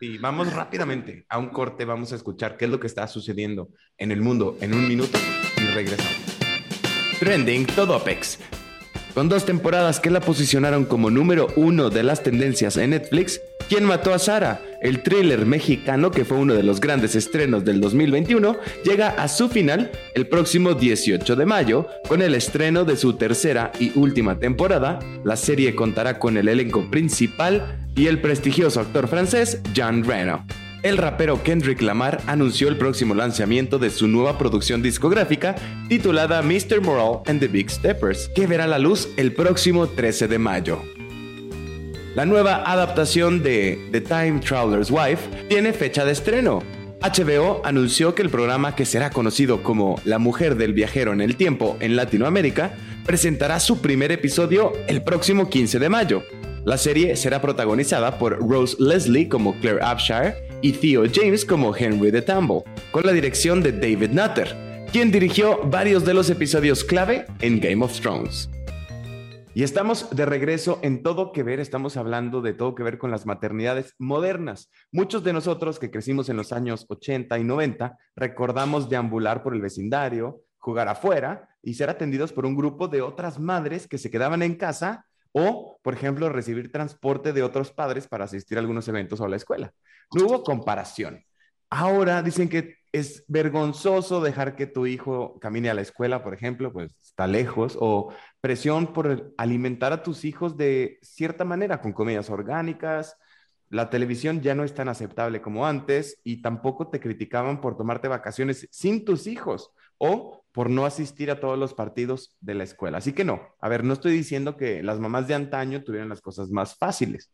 Y vamos rápidamente a un corte, vamos a escuchar qué es lo que está sucediendo en el mundo en un minuto y regresamos. Trending Todopex. Con dos temporadas que la posicionaron como número uno de las tendencias en Netflix, ¿Quién mató a Sara? El thriller mexicano que fue uno de los grandes estrenos del 2021 llega a su final el próximo 18 de mayo con el estreno de su tercera y última temporada. La serie contará con el elenco principal y el prestigioso actor francés Jean Reno. El rapero Kendrick Lamar anunció el próximo lanzamiento de su nueva producción discográfica titulada Mr. Moral and the Big Steppers, que verá la luz el próximo 13 de mayo. La nueva adaptación de The Time Traveler's Wife tiene fecha de estreno. HBO anunció que el programa que será conocido como La mujer del viajero en el tiempo en Latinoamérica presentará su primer episodio el próximo 15 de mayo. La serie será protagonizada por Rose Leslie como Claire Abshire y Theo James como Henry de Tambo, con la dirección de David Nutter, quien dirigió varios de los episodios clave en Game of Thrones. Y estamos de regreso en Todo que Ver, estamos hablando de todo que ver con las maternidades modernas. Muchos de nosotros que crecimos en los años 80 y 90 recordamos deambular por el vecindario, jugar afuera y ser atendidos por un grupo de otras madres que se quedaban en casa o, por ejemplo, recibir transporte de otros padres para asistir a algunos eventos o a la escuela. No hubo comparación. Ahora dicen que es vergonzoso dejar que tu hijo camine a la escuela, por ejemplo, pues está lejos, o presión por alimentar a tus hijos de cierta manera, con comidas orgánicas. La televisión ya no es tan aceptable como antes y tampoco te criticaban por tomarte vacaciones sin tus hijos o por no asistir a todos los partidos de la escuela. Así que no, a ver, no estoy diciendo que las mamás de antaño tuvieran las cosas más fáciles,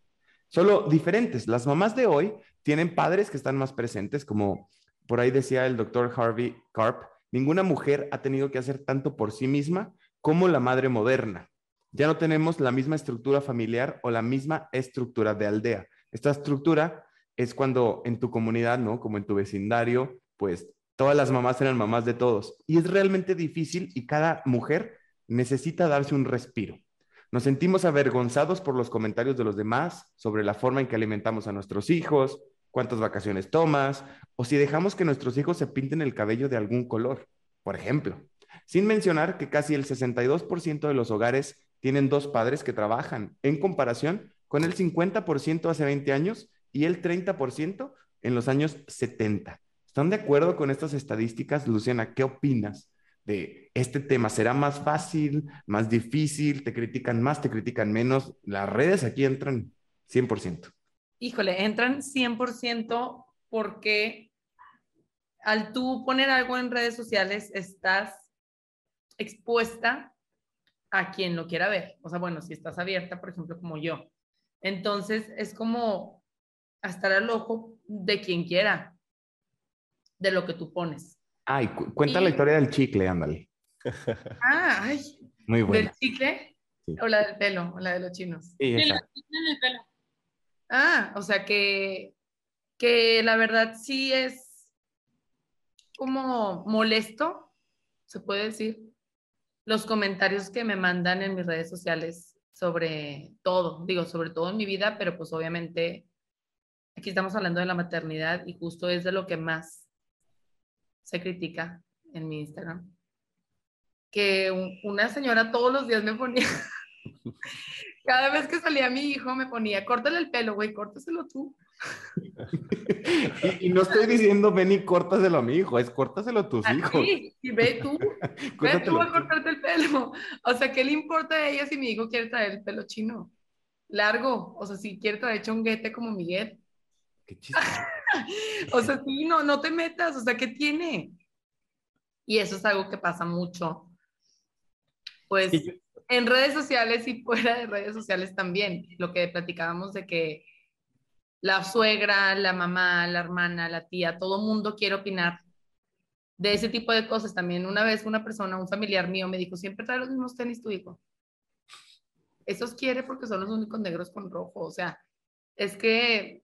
solo diferentes. Las mamás de hoy tienen padres que están más presentes, como por ahí decía el doctor Harvey Karp, ninguna mujer ha tenido que hacer tanto por sí misma como la madre moderna. Ya no tenemos la misma estructura familiar o la misma estructura de aldea. Esta estructura es cuando en tu comunidad, ¿no? Como en tu vecindario, pues todas las mamás eran mamás de todos. Y es realmente difícil y cada mujer necesita darse un respiro. Nos sentimos avergonzados por los comentarios de los demás sobre la forma en que alimentamos a nuestros hijos, cuántas vacaciones tomas, o si dejamos que nuestros hijos se pinten el cabello de algún color, por ejemplo. Sin mencionar que casi el 62% de los hogares tienen dos padres que trabajan, en comparación con el 50% hace 20 años y el 30% en los años 70. ¿Están de acuerdo con estas estadísticas, Luciana? ¿Qué opinas de este tema? ¿Será más fácil, más difícil? ¿Te critican más, te critican menos? Las redes aquí entran 100%. Híjole, entran 100% porque al tú poner algo en redes sociales estás expuesta a quien lo quiera ver. O sea, bueno, si estás abierta, por ejemplo, como yo. Entonces, es como a estar al ojo de quien quiera, de lo que tú pones. Ay, cu- cuenta Y- la historia del chicle, ándale. Ah, ay, Muy ¿del buena. chicle? Sí. ¿O la del pelo? ¿O la de los chinos? Sí, Sí, la exacto. en el pelo. Ah, o sea que, que la verdad sí es como molesto, se puede decir, los comentarios que me mandan en mis redes sociales sobre todo, digo, sobre todo en mi vida, pero pues obviamente aquí estamos hablando de la maternidad y justo es de lo que más se critica en mi Instagram. que un- una señora todos los días me ponía, cada vez que salía mi hijo me ponía, córtale el pelo, güey, córtaselo tú. Y, y no estoy diciendo, ven y córtaselo a mi hijo, es córtaselo a tus hijos. Así, y ve tú, ve tú a cortarte el pelo. O sea, ¿qué le importa a ella si mi hijo quiere traer el pelo chino? Largo, o sea, si quiere traer chonguete como Miguel. Qué chistoso. O sea, sí, no, no te metas, o sea, ¿qué tiene? Y eso es algo que pasa mucho. Pues en redes sociales y fuera de redes sociales también, lo que platicábamos de que la suegra, la mamá, la hermana, la tía, todo mundo quiere opinar de ese tipo de cosas. También una vez una persona, un familiar mío, me dijo, siempre trae los mismos tenis tu hijo. Esos quiere porque son los únicos negros con rojo. O sea, es que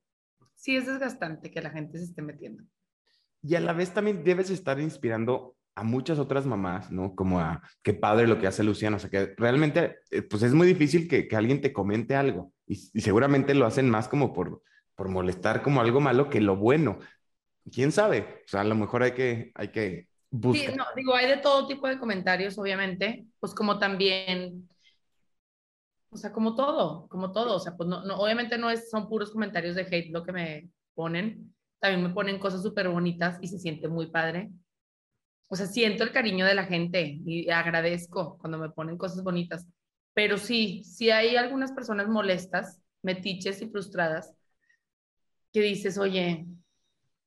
sí es desgastante que la gente se esté metiendo. Y a la vez también debes estar inspirando a muchas otras mamás, ¿no? Como a qué padre lo que hace Luciana. O sea, que realmente, eh, pues es muy difícil que, que alguien te comente algo. Y seguramente lo hacen más como por, por molestar como algo malo que lo bueno. ¿Quién sabe? O sea, a lo mejor hay que, hay que Sí, buscar. no, digo, hay de todo tipo de comentarios, obviamente, pues como también, o sea, como todo, como todo, o sea, pues no, no, obviamente no es, son puros comentarios de hate lo que me ponen, también me ponen cosas súper bonitas y se siente muy padre. O sea, siento el cariño de la gente y agradezco cuando me ponen cosas bonitas, pero sí, sí hay algunas personas molestas, metiches y frustradas, que dices, oye,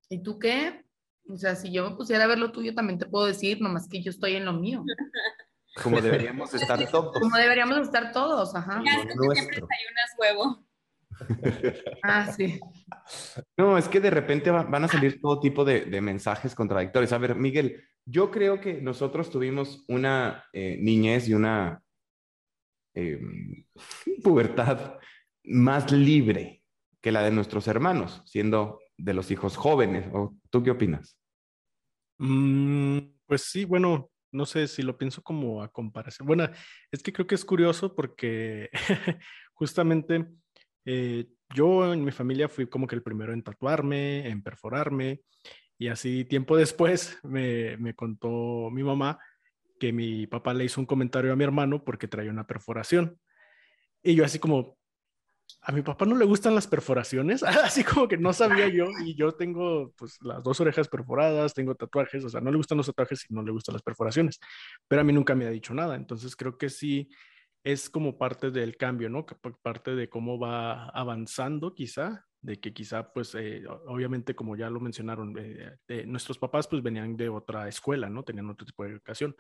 ¿y tú qué? O sea, si yo me pusiera a ver lo tuyo, también te puedo decir, nomás que yo estoy en lo mío. Como deberíamos estar todos. Como deberíamos estar todos, ajá. Ya es que tú siempre nuestro. desayunas huevo. Ah, sí. No, es que de repente va- van a salir todo tipo de, de mensajes contradictorios. A ver, Miguel, yo creo que nosotros tuvimos una eh, niñez y una eh, pubertad más libre que la de nuestros hermanos, siendo de los hijos jóvenes. ¿O tú qué opinas? Mm, pues sí, bueno, no sé si lo pienso como a comparación. Bueno, es que creo que es curioso porque justamente eh, yo en mi familia fui como que el primero en tatuarme, en perforarme, y así tiempo después me, me contó mi mamá que mi papá le hizo un comentario a mi hermano porque traía una perforación. Y yo así como, a mi papá no le gustan las perforaciones, así como que no sabía yo, y yo tengo pues las dos orejas perforadas, tengo tatuajes, o sea, no le gustan los tatuajes y no le gustan las perforaciones, pero a mí nunca me ha dicho nada, entonces creo que sí es como parte del cambio, ¿no? Parte de cómo va avanzando quizá, de que quizá pues eh, obviamente como ya lo mencionaron, eh, eh, nuestros papás pues venían de otra escuela, ¿no? Tenían otro tipo de educación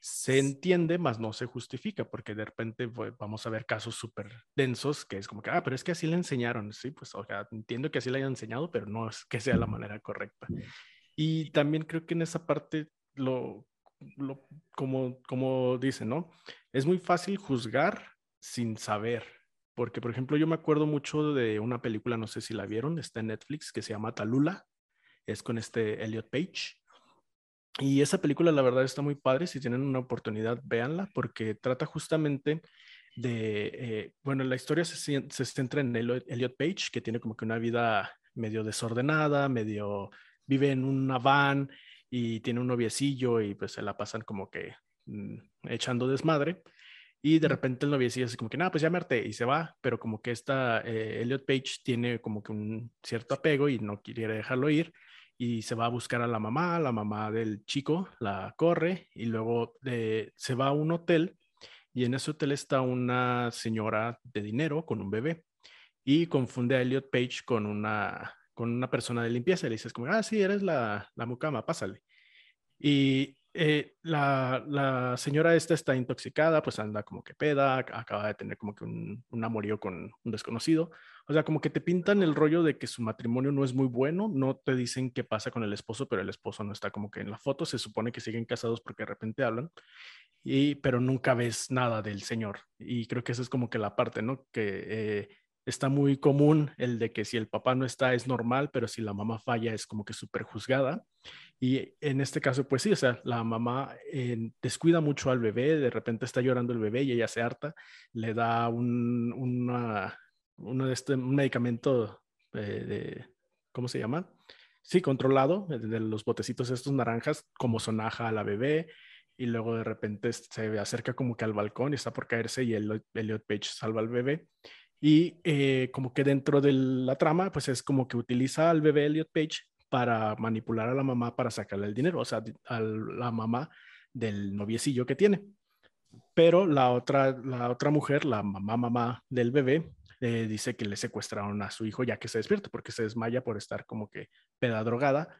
se entiende, más no se justifica, porque de repente pues, vamos a ver casos súper densos que es como que, ah, pero es que así le enseñaron, sí, pues, o sea, entiendo que así le hayan enseñado, pero no es que sea la manera correcta. Y también creo que en esa parte, lo, lo como, como dice, ¿no? Es muy fácil juzgar sin saber, porque, por ejemplo, yo me acuerdo mucho de una película, no sé si la vieron, está en Netflix, que se llama Talula, es con este Elliot Page. Y esa película, la verdad, está muy padre. Si tienen una oportunidad, véanla, porque trata justamente de, eh, bueno, la historia se, se centra en Elliot Page, que tiene como que una vida medio desordenada, medio vive en una van y tiene un noviecillo y pues se la pasan como que mm, echando desmadre. Y de repente el noviecillo así como que, nada, pues ya me harté", y se va, pero como que esta eh, Elliot Page tiene como que un cierto apego y no quiere dejarlo ir y se va a buscar a la mamá, la mamá del chico la corre y luego de- se va a un hotel y en ese hotel está una señora de dinero con un bebé y confunde a Elliot Page con una, con una persona de limpieza le dices como, ah, sí, eres la, la mucama, pásale. Y eh, la, la señora esta está intoxicada, pues anda como que peda, ac- acaba de tener como que un, un amorío con un desconocido. O sea, como que te pintan el rollo de que su matrimonio no es muy bueno, no te dicen qué pasa con el esposo, pero el esposo no está como que en la foto, se supone que siguen casados porque de repente hablan, y, pero nunca ves nada del señor. Y creo que esa es como que la parte, ¿no? Que eh, está muy común el de que si el papá no está es normal, pero si la mamá falla es como que súper juzgada. Y en este caso, pues sí, o sea, la mamá eh, descuida mucho al bebé, de repente está llorando el bebé y ella se harta, le da un, una, uno de este, un medicamento eh, de, ¿cómo se llama? Sí, controlado, de los botecitos estos naranjas, como sonaja a la bebé. y luego de repente se acerca como que al balcón y está por caerse y el, Elliot Page salva al bebé. Y eh, como que dentro de la trama, pues es como que utiliza al bebé Elliot Page para manipular a la mamá para sacarle el dinero, o sea, a la mamá del noviecillo que tiene. Pero la otra, la otra mujer, la mamá mamá del bebé, le dice que le secuestraron a su hijo ya que se despierta porque se desmaya por estar como que peda drogada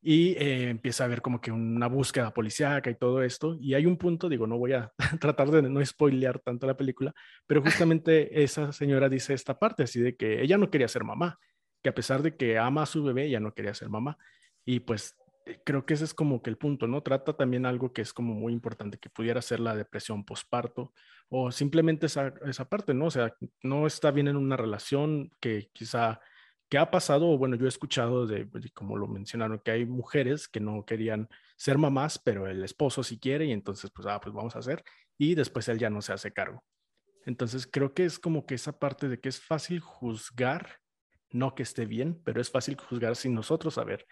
y eh, empieza a ver como que una búsqueda policíaca y todo esto. Y hay un punto, digo, no voy a tratar de no spoilear tanto la película, pero justamente esa señora dice esta parte así de que ella no quería ser mamá, que a pesar de que ama a su bebé, ella no quería ser mamá. Y pues eh, creo que ese es como que el punto, ¿no? Trata también algo que es como muy importante, que pudiera ser la depresión posparto o simplemente esa, esa parte, ¿no? O sea, no está bien en una relación que quizá, que ha pasado, bueno, yo he escuchado de, como lo mencionaron, que hay mujeres que no querían ser mamás, pero el esposo sí quiere y entonces, pues, ah, pues vamos a hacer, y después él ya no se hace cargo. Entonces, creo que es como que esa parte de que es fácil juzgar, no que esté bien, pero es fácil juzgar sin nosotros saber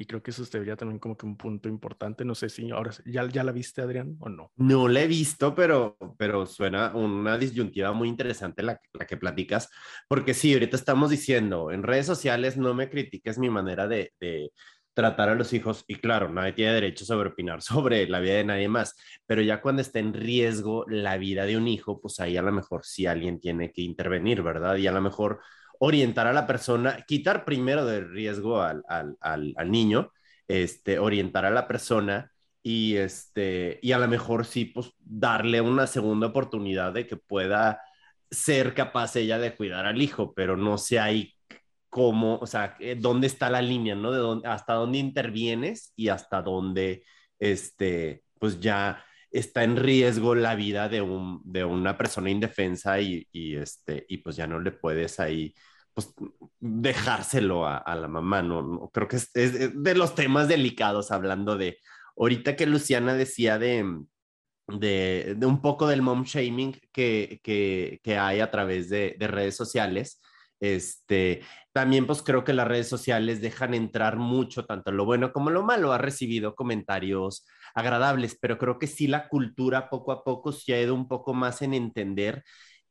y creo que eso debería también como que un punto importante. No sé si ahora ya, ya la viste, Adrián, o no. No la he visto, pero, pero suena una disyuntiva muy interesante la, la que platicas, porque sí, ahorita estamos diciendo, en redes sociales no me critiques mi manera de, de tratar a los hijos y claro, nadie tiene derecho sobre opinar sobre la vida de nadie más, pero ya cuando está en riesgo la vida de un hijo, pues ahí a lo mejor sí alguien tiene que intervenir, ¿verdad? Y a lo mejor orientar a la persona, quitar primero del riesgo al, al, al, niño, este, orientar a la persona y, este, y a lo mejor sí, pues darle una segunda oportunidad de que pueda ser capaz ella de cuidar al hijo, pero no sé ahí cómo, o sea, eh, dónde está la línea, ¿no? De dónde, hasta dónde intervienes y hasta dónde, este, pues ya está en riesgo la vida de, un, de una persona indefensa y, y, este, y pues ya no le puedes ahí pues, dejárselo a, la mamá, ¿no? Creo que es, de los temas delicados hablando de, ahorita que Luciana decía de, de, de un poco del mom shaming que, que, que hay a través de, de redes sociales. Este, también pues creo que las redes sociales dejan entrar mucho, tanto lo bueno como lo malo. Ha recibido comentarios agradables, pero creo que sí la cultura poco a poco se ha ido un poco más en entender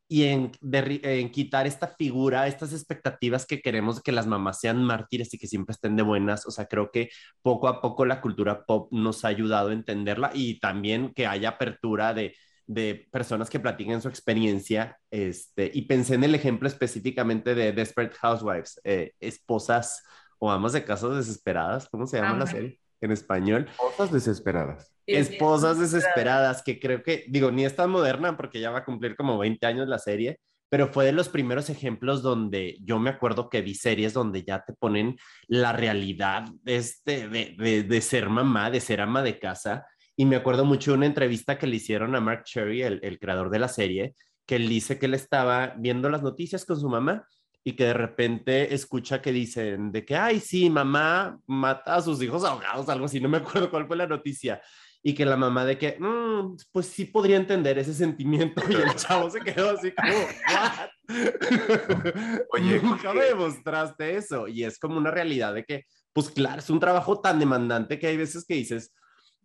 y en, en, quitar esta figura, estas expectativas que queremos que las mamás sean mártires y que siempre estén de buenas. O sea, creo que poco a poco la cultura pop nos ha ayudado a entenderla y también que haya apertura de, de personas que platiquen su experiencia. Este, y pensé en el ejemplo específicamente de Desperate Housewives, eh, esposas o amas de casas desesperadas, ¿cómo se llama la serie? en español. Esposas desesperadas. Esposas desesperadas, que creo que, digo, ni es tan moderna porque ya va a cumplir como 20 años la serie, pero fue de los primeros ejemplos donde yo me acuerdo que vi series donde ya te ponen la realidad este, de, de, de ser mamá, de ser ama de casa. Y me acuerdo mucho de una entrevista que le hicieron a Mark Cherry, el, el creador de la serie, que él dice que él estaba viendo las noticias con su mamá y que de repente escucha que dicen de que, ay, sí, mamá mata a sus hijos ahogados, algo así, no me acuerdo cuál fue la noticia. Y que la mamá de que, mm, pues sí podría entender ese sentimiento. Y el chavo se quedó así como, ¿what? Oye, nunca me demostraste eso. Y es como una realidad de que, pues claro, es un trabajo tan demandante que hay veces que dices,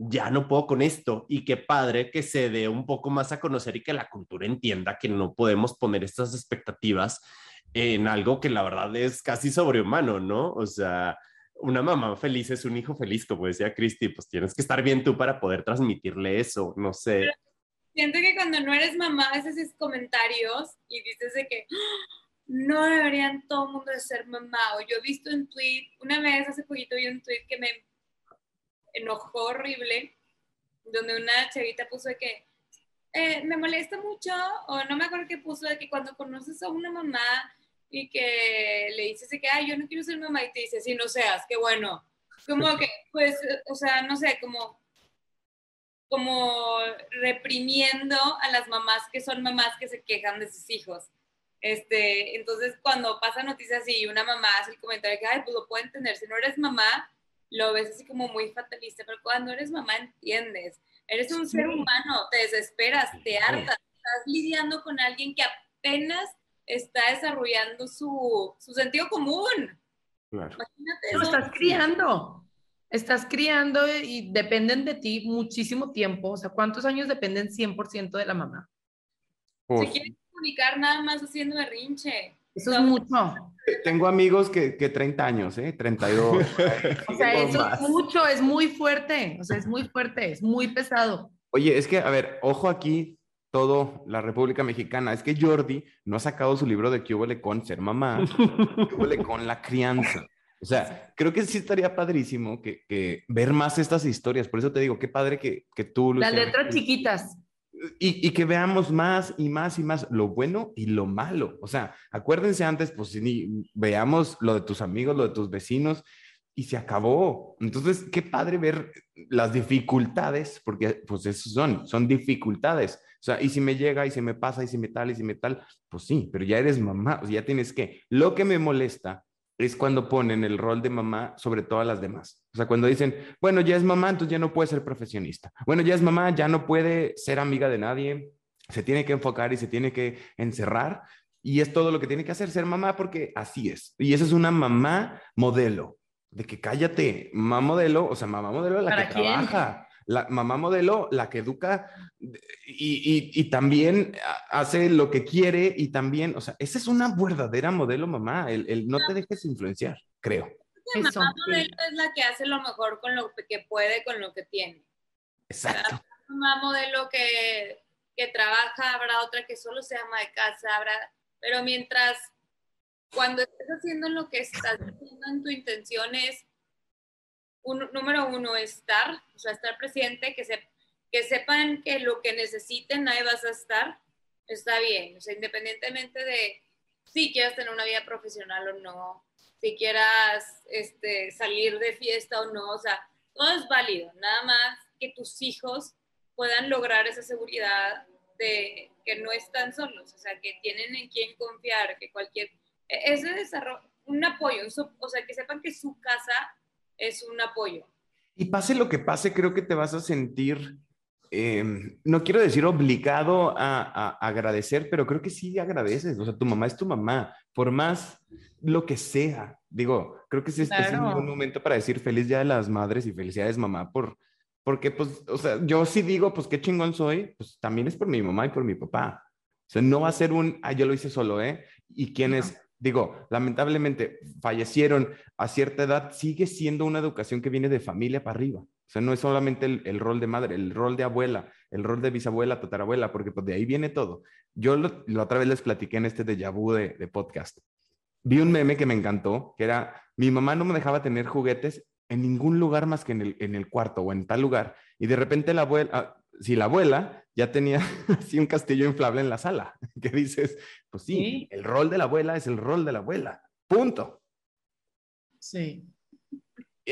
ya no puedo con esto. Y qué padre que se dé un poco más a conocer y que la cultura entienda que no podemos poner estas expectativas en algo que la verdad es casi sobrehumano, ¿no? O sea, una mamá feliz es un hijo feliz, como decía Cristi, pues tienes que estar bien tú para poder transmitirle eso, no sé. siento que cuando no eres mamá haces esos comentarios y dices de que ¡Ah! no deberían todo el mundo de ser mamá. O yo he visto un tweet, una vez hace poquito vi un tweet que me enojó horrible, donde una chavita puso de que eh, me molesta mucho, o no me acuerdo qué puso, de que cuando conoces a una mamá y que le dices que, ay, yo no quiero ser mamá y te dice, si no seas, qué bueno. Como que, pues, o sea, no sé, como, como reprimiendo a las mamás que son mamás que se quejan de sus hijos. Este, entonces, cuando pasa noticias y una mamá hace el comentario que, ay, pues lo puedo entender, si no eres mamá, lo ves así como muy fatalista, pero cuando eres mamá entiendes. Eres un ser humano, te desesperas, te hartas, estás lidiando con alguien que apenas está desarrollando su, su sentido común. Claro. Imagínate Lo estás criando. estás criando y dependen de ti muchísimo tiempo. O sea, ¿cuántos años dependen 100% de la mamá? Se quieren comunicar nada más haciendo berrinche. Eso es mucho. Tengo amigos que, que 30 años, ¿eh? 32. O sea, eso es mucho, es muy fuerte. O sea, es muy fuerte, es muy pesado. Oye, es que, a ver, ojo aquí, todo la República Mexicana. Es que Jordi no ha sacado su libro de qué hubo con ser mamá, qué hubo con la crianza. O sea, creo que sí estaría padrísimo que, que, ver más estas historias. Por eso te digo, qué padre que, que tú... Las letras chiquitas. Y, que veamos más y más y más lo bueno y lo malo. O sea, acuérdense antes, pues ni, veamos lo de tus amigos, lo de tus vecinos y se acabó. Entonces, qué padre ver las dificultades, porque pues eso son, son dificultades. O sea, y si me llega y si me pasa y si me tal y si me tal, pues sí, pero ya eres mamá, o sea, ya tienes que. Lo que me molesta es cuando ponen el rol de mamá sobre todas las demás. O sea, cuando dicen, bueno, ya es mamá, entonces ya no puede ser profesionista. Bueno, ya es mamá, ya no puede ser amiga de nadie, se tiene que enfocar y se tiene que encerrar. Y es todo lo que tiene que hacer ser mamá porque así es. Y esa es una mamá modelo, de que cállate, mamá modelo, o sea, mamá modelo la que trabaja la mamá modelo, la que educa y, y, también hace lo que quiere y también, o sea, esa es una verdadera modelo mamá, el, el no te dejes influenciar, creo. La mamá modelo es la que hace lo mejor con lo que puede, con lo que tiene. Exacto. La mamá modelo que, que trabaja, habrá otra que solo se ama de casa, habrá, pero mientras cuando estés haciendo lo que estás haciendo en tu intención es número uno, estar, o sea, estar presente, que, se, que sepan que lo que necesiten, ahí vas a estar, está bien, o sea, independientemente de si quieras tener una vida profesional o no, si quieras este, salir de fiesta o no, o sea, todo es válido, nada más que tus hijos puedan lograr esa seguridad de que no están solos, o sea, que tienen en quién confiar, que cualquier, e, ese desarrollo, un apoyo, o sea, que sepan que su casa es un apoyo. Y pase lo que pase, creo que te vas a sentir, em, no quiero decir obligado a, agradecer, pero creo que sí agradeces. O sea, tu mamá es tu mamá, por más lo que sea. Digo, creo que sí es, un momento para decir feliz día de las madres y felicidades mamá por, porque pues, o sea, yo sí digo, pues qué chingón soy, pues también es por mi mamá y por mi papá. O sea, no va a ser un, ah, yo lo hice solo, ¿eh? Y quienes digo, lamentablemente fallecieron a cierta edad, sigue siendo una educación que viene de familia para arriba. O sea, no es solamente el, rol de madre, el rol de abuela, el rol de bisabuela, tatarabuela, porque pues de ahí viene todo. Yo la otra vez les platiqué en este de vu de, de podcast. Vi un meme que me encantó, que era, mi mamá no me dejaba tener juguetes en ningún lugar más que en el, en el cuarto o en tal lugar. Y de repente la abuela, ah, si la abuela ya tenía así un castillo inflable en la sala, que dices, pues sí, el rol de la abuela es el rol de la abuela, punto. Sí.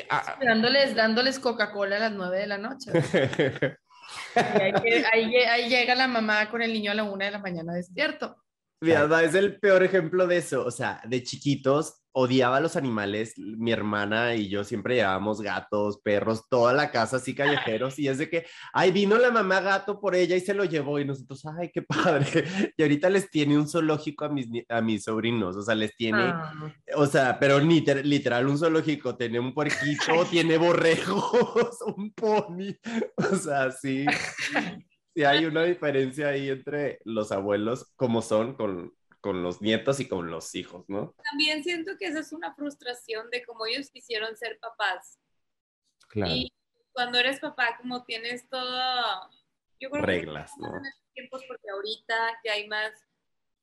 Ah, dándoles, dándoles Coca-Cola a las nueve de la noche. ahí, llega la mamá con el niño a la una de la mañana despierto. Mira, es el peor ejemplo de eso. O sea, de chiquitos odiaba a los animales. Mi hermana y yo siempre llevábamos gatos, perros, toda la casa así callejeros. Y es de que, ay, vino la mamá gato por ella y se lo llevó. Y nosotros, ay, qué padre. Y ahorita les tiene un zoológico a mis, a mis sobrinos. O sea, les tiene, ah. o sea, pero ni literal un zoológico. Tiene un puerquito, tiene borregos, un pony. O sea, sí. Sí, hay una diferencia ahí entre los abuelos, como son con, con los nietos y con los hijos, ¿no? También siento que esa es una frustración de cómo ellos quisieron ser papás. Claro. Y cuando eres papá, como tienes todo, yo creo reglas, que ¿no? tiempos porque ahorita ya hay más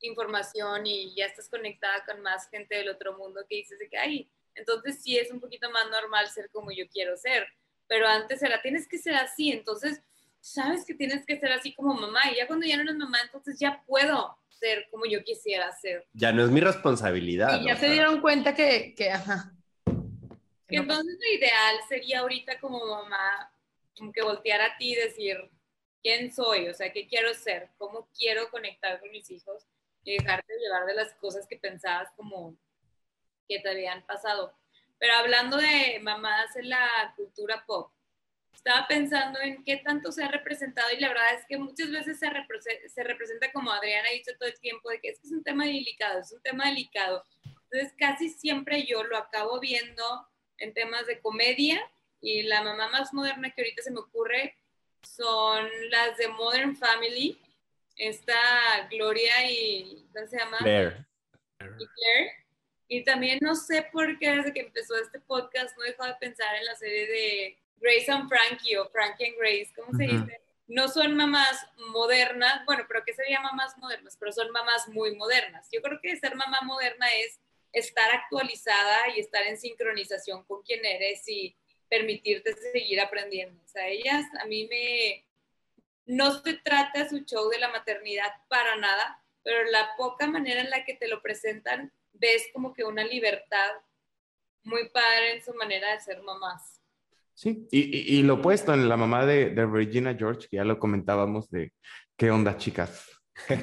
información y ya estás conectada con más gente del otro mundo que dices de que hay. Entonces sí es un poquito más normal ser como yo quiero ser, pero antes era tienes que ser así, entonces sabes que tienes que ser así como mamá y ya cuando ya no eres mamá, entonces ya puedo ser como yo quisiera ser. Ya no es mi responsabilidad. Y ya se dieron cuenta que, que ajá. entonces lo ideal sería ahorita como mamá, como que voltear a ti y decir, ¿quién soy? O sea, ¿qué quiero ser? ¿Cómo quiero conectar con mis hijos? Y dejarte llevar de las cosas que pensabas como que te habían pasado. Pero hablando de mamás en la cultura pop, estaba pensando en qué tanto se ha representado y la verdad es que muchas veces se, se representa como Adriana ha dicho todo el tiempo, de que es que es un tema delicado, es un tema delicado. Entonces casi siempre yo lo acabo viendo en temas de comedia Y la mamá más moderna que ahorita se me ocurre son las de Modern Family. Esta Gloria y, ¿cómo se llama? Claire. Y Claire. Y también no sé por qué desde que empezó este podcast no he dejado de pensar en la serie de Grace and Frankie o Frankie and Grace, ¿cómo se Ujú. dice? No son mamás modernas, bueno, pero ¿qué sería mamás modernas? Pero son mamás muy modernas. Yo creo que ser mamá moderna es estar actualizada y estar en sincronización con quien eres y permitirte seguir aprendiendo. O sea, ellas a mí me... No se trata su show de la maternidad para nada, pero la poca manera en la que te lo presentan, ves como que una libertad muy padre en su manera de ser mamás. Sí, y, y, y lo opuesto en la mamá de, de Regina George, que ya lo comentábamos de qué onda, chicas,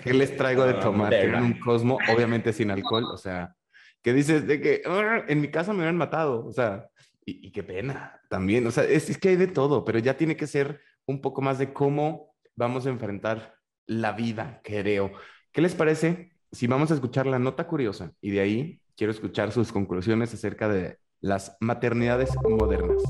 qué les traigo de tomar. Tienen un cosmo, obviamente sin alcohol, o sea, que dices de que "Arr, en mi casa me hubieran matado, o sea, y, y qué pena también, o sea, es, es que hay de todo, pero ya tiene que ser un poco más de cómo vamos a enfrentar la vida, creo. ¿Qué les parece si vamos a escuchar la nota curiosa y de ahí quiero escuchar sus conclusiones acerca de las maternidades modernas?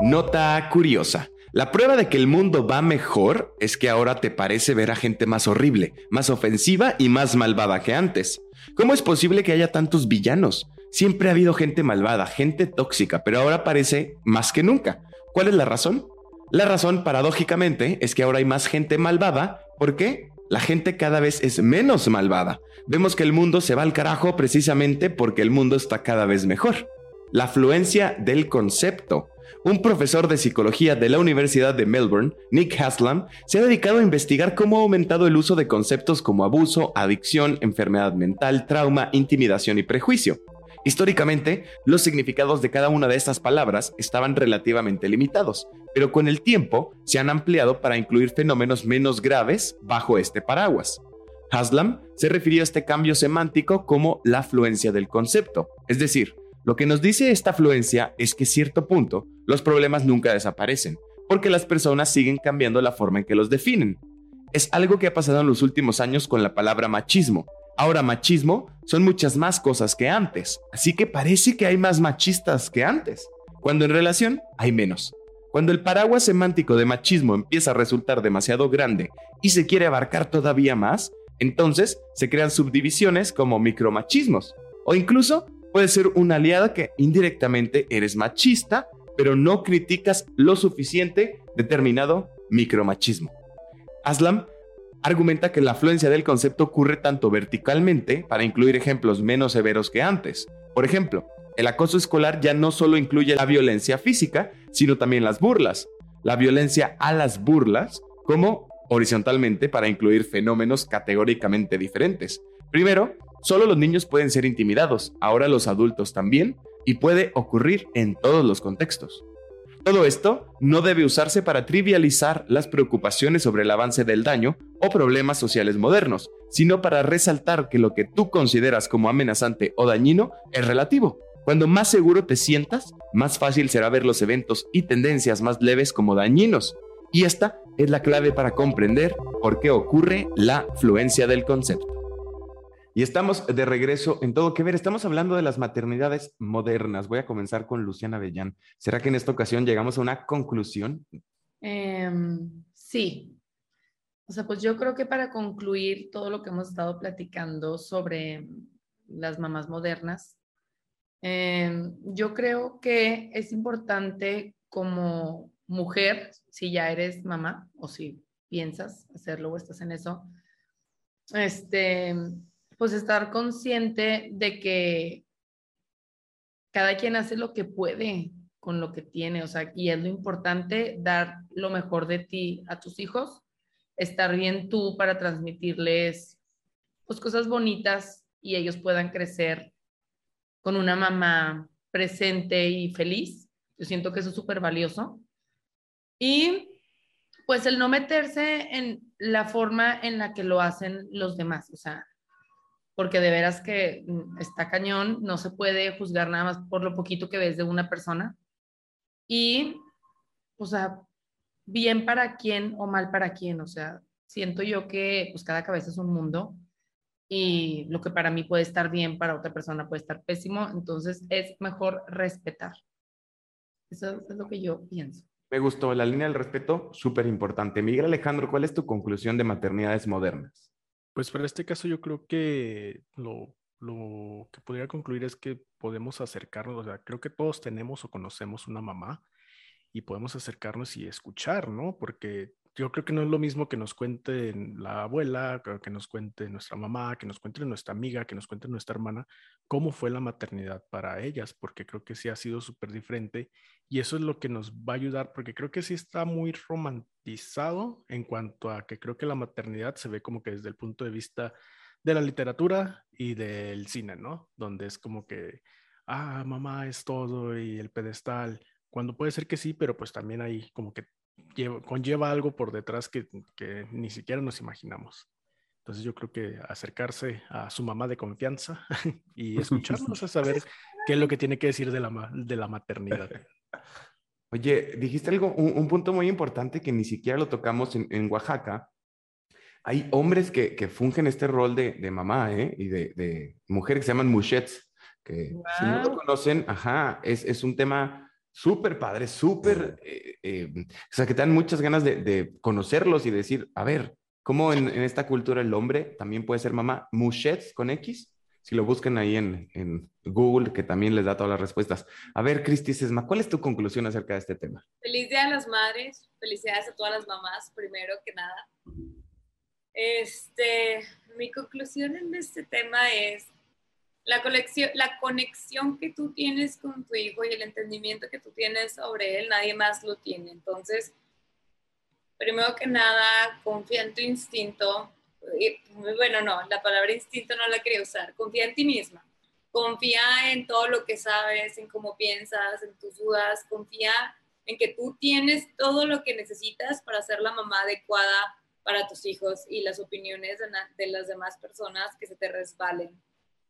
Nota curiosa. La prueba de que el mundo va mejor es que ahora te parece ver a gente más horrible, más ofensiva y más malvada que antes. ¿Cómo es posible que haya tantos villanos? Siempre ha habido gente malvada, gente tóxica, pero ahora parece más que nunca. ¿Cuál es la razón? La razón, paradójicamente, es que ahora hay más gente malvada. ¿Por qué? La gente cada vez es menos malvada. Vemos que el mundo se va al carajo precisamente porque el mundo está cada vez mejor. La afluencia del concepto. Un profesor de psicología de la Universidad de Melbourne, Nick Haslam, se ha dedicado a investigar cómo ha aumentado el uso de conceptos como abuso, adicción, enfermedad mental, trauma, intimidación y prejuicio. Históricamente, los significados de cada una de estas palabras estaban relativamente limitados, pero con el tiempo se han ampliado para incluir fenómenos menos graves bajo este paraguas. Haslam se refirió a este cambio semántico como la afluencia del concepto, es decir, lo que nos dice esta afluencia es que cierto punto los problemas nunca desaparecen, porque las personas siguen cambiando la forma en que los definen. Es algo que ha pasado en los últimos años con la palabra machismo. Ahora machismo son muchas más cosas que antes, así que parece que hay más machistas que antes, cuando en relación hay menos. Cuando el paraguas semántico de machismo empieza a resultar demasiado grande y se quiere abarcar todavía más, entonces se crean subdivisiones como micromachismos, o incluso puede ser una aliada que indirectamente eres machista, pero no criticas lo suficiente determinado micromachismo. Aslam argumenta que la afluencia del concepto ocurre tanto verticalmente, para incluir ejemplos menos severos que antes. Por ejemplo, el acoso escolar ya no solo incluye la violencia física, sino también las burlas. La violencia a las burlas, como horizontalmente para incluir fenómenos categóricamente diferentes. Primero, solo los niños pueden ser intimidados, ahora los adultos también, y puede ocurrir en todos los contextos. Todo esto no debe usarse para trivializar las preocupaciones sobre el avance del daño o problemas sociales modernos, sino para resaltar que lo que tú consideras como amenazante o dañino es relativo. Cuando más seguro te sientas, más fácil será ver los eventos y tendencias más leves como dañinos. Y esta es la clave para comprender por qué ocurre la fluencia del concepto. Y estamos de regreso en todo que ver. Estamos hablando de las maternidades modernas. Voy a comenzar con Luciana Bellán. ¿Será que en esta ocasión llegamos a una conclusión? Em, sí. O sea, pues yo creo que para concluir todo lo que hemos estado platicando sobre las mamás modernas, em, yo creo que es importante como mujer, si ya eres mamá o si piensas hacerlo o estás en eso, este, pues estar consciente de que cada quien hace lo que puede con lo que tiene, o sea, y es lo importante dar lo mejor de ti a tus hijos, estar bien tú para transmitirles pues cosas bonitas y ellos puedan crecer con una mamá presente y feliz. Yo siento que eso es súper valioso. Y pues el no meterse en la forma en la que lo hacen los demás, o sea, porque de veras que mm, está cañón, no se puede juzgar nada más por lo poquito que ves de una persona. Y, o sea, bien para quién o mal para quién, o sea, siento yo que pues cada cabeza es un mundo y lo que para mí puede estar bien, para otra persona puede estar pésimo, entonces es mejor respetar. Eso es lo que yo pienso. Me gustó la línea del respeto, súper importante. Miguel Alejandro, ¿cuál es tu conclusión de maternidades modernas? Pues para este caso yo creo que lo, lo que podría concluir es que podemos acercarnos, o sea, creo que todos tenemos o conocemos una mamá y podemos acercarnos y escuchar, ¿no? Porque yo creo que no es lo mismo que nos cuente la abuela, que nos cuente nuestra mamá, que nos cuente nuestra amiga, que nos cuente nuestra hermana, cómo fue la maternidad para ellas, porque creo que sí ha sido súper diferente y eso es lo que nos va a ayudar, porque creo que sí está muy romantizado en cuanto a que creo que la maternidad se ve como que desde el punto de vista de la literatura y del cine, ¿no? Donde es como que, ah, mamá es todo y el pedestal, cuando puede ser que sí, pero pues también hay como que conlleva algo por detrás que, que, ni siquiera nos imaginamos. Entonces yo creo que acercarse a su mamá de confianza y escucharnos a saber qué es lo que tiene que decir de la, de la maternidad. Oye, dijiste algo, un, punto muy importante que ni siquiera lo tocamos en, en Oaxaca. Hay hombres que, que, fungen este rol de, de mamá ¿eh? y de, de, mujeres que se llaman muchets, que si no lo conocen, ajá, es, es un tema súper padre, súper, eh, eh, o sea, que te dan muchas ganas de, conocerlos y decir, a ver, ¿cómo en, esta cultura el hombre también puede ser mamá? Muchets con X, si lo buscan ahí en, en, Google, que también les da todas las respuestas. A ver, Cristi Sesma, ¿cuál es tu conclusión acerca de este tema? Feliz Día a las Madres, felicidades a todas las mamás, primero que nada. Este, mi conclusión en este tema es la, colección, la conexión que tú tienes con tu hijo y el entendimiento que tú tienes sobre él, nadie más lo tiene. Entonces, primero que nada, confía en tu instinto. Bueno, no, la palabra instinto no la quería usar. Confía en ti misma. Confía en todo lo que sabes, en cómo piensas, en tus dudas. Confía en que tú tienes todo lo que necesitas para ser la mamá adecuada para tus hijos y las opiniones de, las demás personas que se te resbalen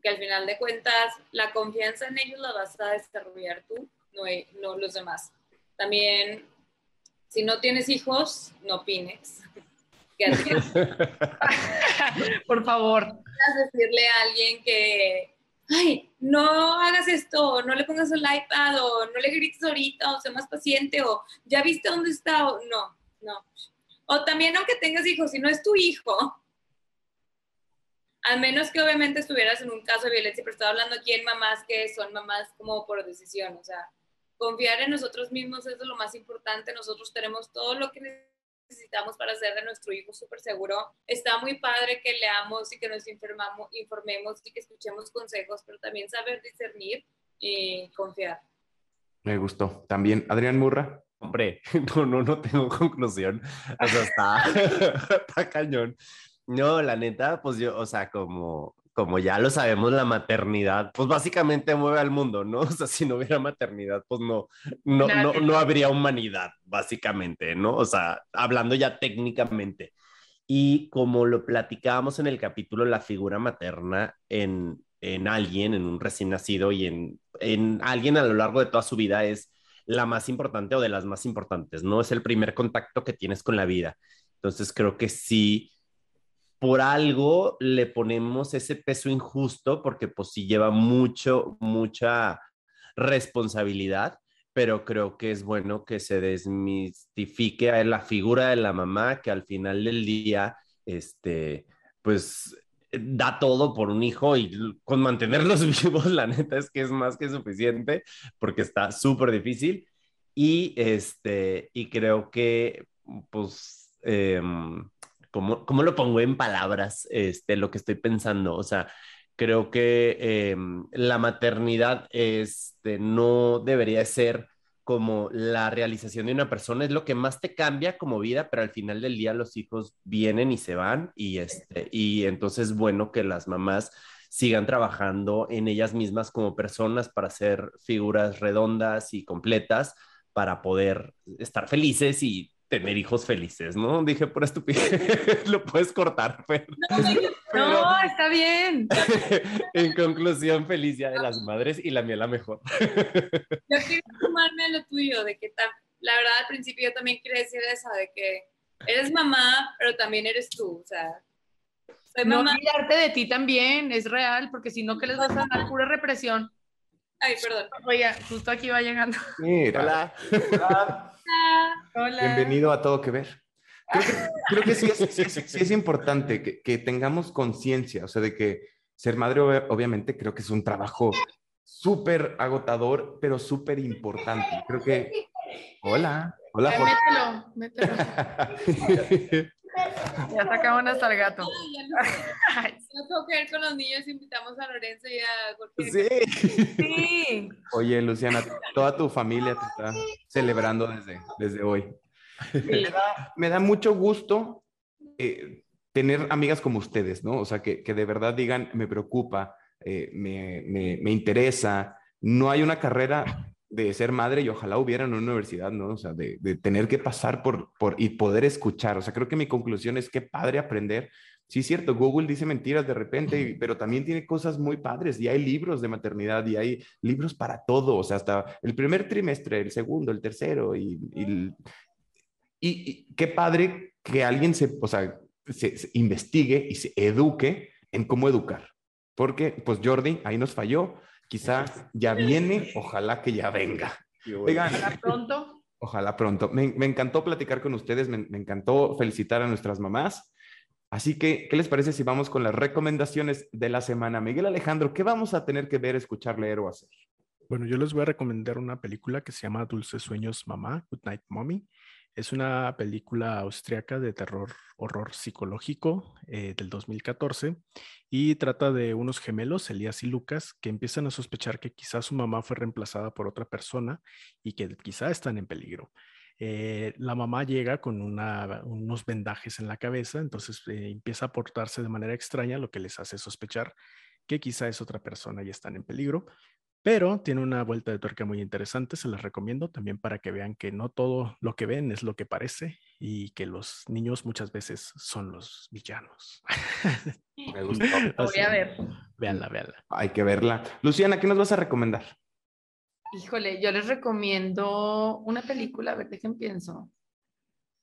que al final de cuentas la confianza en ellos la vas a desarrollar tú, no, e, no los demás. También, si no tienes hijos, no opines. Por favor. Decirle a alguien que, ay, no hagas esto, no le pongas el iPad, o no le grites ahorita, o sea más paciente, o ya viste dónde está, o no, no. O también, aunque tengas hijos, si no es tu hijo, al menos que obviamente estuvieras en un caso de violencia, pero estaba hablando aquí en mamás que son mamás como por decisión, o sea, confiar en nosotros mismos es lo más importante, nosotros tenemos todo lo que necesitamos para hacer de nuestro hijo súper seguro. Está muy padre que leamos y que nos informamos, informemos y que escuchemos consejos, pero también saber discernir y confiar. Me gustó. También, Adrián Murra. Hombre, no, no, no tengo conclusión. O sea, está, está cañón. No, la neta, pues yo, o sea, como, como ya lo sabemos, la maternidad, pues básicamente mueve al mundo, ¿no? O sea, si no hubiera maternidad, pues no, no, no, no habría humanidad, básicamente, ¿no? O sea, hablando ya técnicamente. Y como lo platicábamos en el capítulo, la figura materna en, en alguien, en un recién nacido y en, en alguien a lo largo de toda su vida es la más importante o de las más importantes, ¿no? Es el primer contacto que tienes con la vida. Entonces creo que sí por algo le ponemos ese peso injusto porque pues sí lleva mucho, mucha responsabilidad, pero creo que es bueno que se desmistifique a la figura de la mamá que al final del día, este, pues da todo por un hijo y con mantenerlos vivos, la neta es que es más que suficiente porque está súper difícil. Y este, y creo que pues... Eh, ¿cómo, ¿cómo, lo pongo en palabras este, lo que estoy pensando? O sea, creo que eh, la maternidad este, no debería ser como la realización de una persona, es lo que más te cambia como vida, pero al final del día los hijos vienen y se van y, este, y entonces es bueno que las mamás sigan trabajando en ellas mismas como personas para ser figuras redondas y completas para poder estar felices y tener hijos felices, ¿no? Dije por estupidez, lo puedes cortar, pero... No, está bien. en conclusión, felicidad de las madres y la mía la mejor. yo quiero sumarme a lo tuyo, de que la verdad al principio yo también quería decir eso, de que eres mamá, pero también eres tú, o sea... Soy no olvidarte de ti también, es real, porque si no, ¿qué les vas a dar? Pura represión. Ay, perdón. Oiga, justo aquí va llegando. Mira. Hola. Hola. Hola. Bienvenido a Todo Que Ver. Creo que, creo que sí, es, sí es- sí es importante que, que tengamos conciencia, o sea, de que ser madre ob- obviamente creo que es un trabajo súper agotador, pero súper importante. Creo que... Hola. Hola, Jorge. mételo, mételo. Ya sacaban hasta el gato. No tengo que ver con los niños, invitamos a Lorenzo y a Jorge. Sí. sí. Oye, Luciana, toda tu familia te está celebrando desde, desde hoy. Me da, me da mucho gusto eh, tener amigas como ustedes, ¿no? O sea, que, que de verdad digan, me preocupa, eh, me, me- me interesa. No hay una carrera de ser madre y ojalá hubiera en una universidad, ¿no? O sea, de, de tener que pasar por, por y poder escuchar. O sea, creo que mi conclusión es que padre aprender. Sí, es cierto, Google dice mentiras de repente, pero también tiene cosas muy padres y hay libros de maternidad y hay libros para todo, o sea, hasta el primer trimestre, el segundo, el tercero y, y qué padre que alguien se, o sea, se, se investigue y se eduque en cómo educar. Porque, pues Jordi, ahí nos falló. Quizá ya viene, ojalá que ya venga. Oigan, Hasta pronto. ojalá pronto. Me, me encantó platicar con ustedes, me, me encantó felicitar a nuestras mamás. Así que, ¿qué les parece si vamos con las recomendaciones de la semana? Miguel Alejandro, ¿qué vamos a tener que ver, escuchar, leer o hacer? Bueno, yo les voy a recomendar una película que se llama Dulces Sueños Mamá, Good Night Mommy. Es una película austriaca de terror, horror psicológico eh, del 2014 y trata de unos gemelos, Elías y Lucas, que empiezan a sospechar que quizás su mamá fue reemplazada por otra persona y que quizá están en peligro. Eh, la mamá llega con una- unos vendajes en la cabeza, entonces eh, empieza a portarse de manera extraña, lo que les hace sospechar que quizá es otra persona y están en peligro. Pero tiene una vuelta de tuerca muy interesante, se las recomiendo también para que vean que no todo lo que ven es lo que parece y que los niños muchas veces son los villanos. Me gustó. Voy a ver. Véanla, véanla. Hay que verla. Luciana, ¿qué nos vas a recomendar? Híjole, yo les recomiendo una película, a ver, dejen pienso.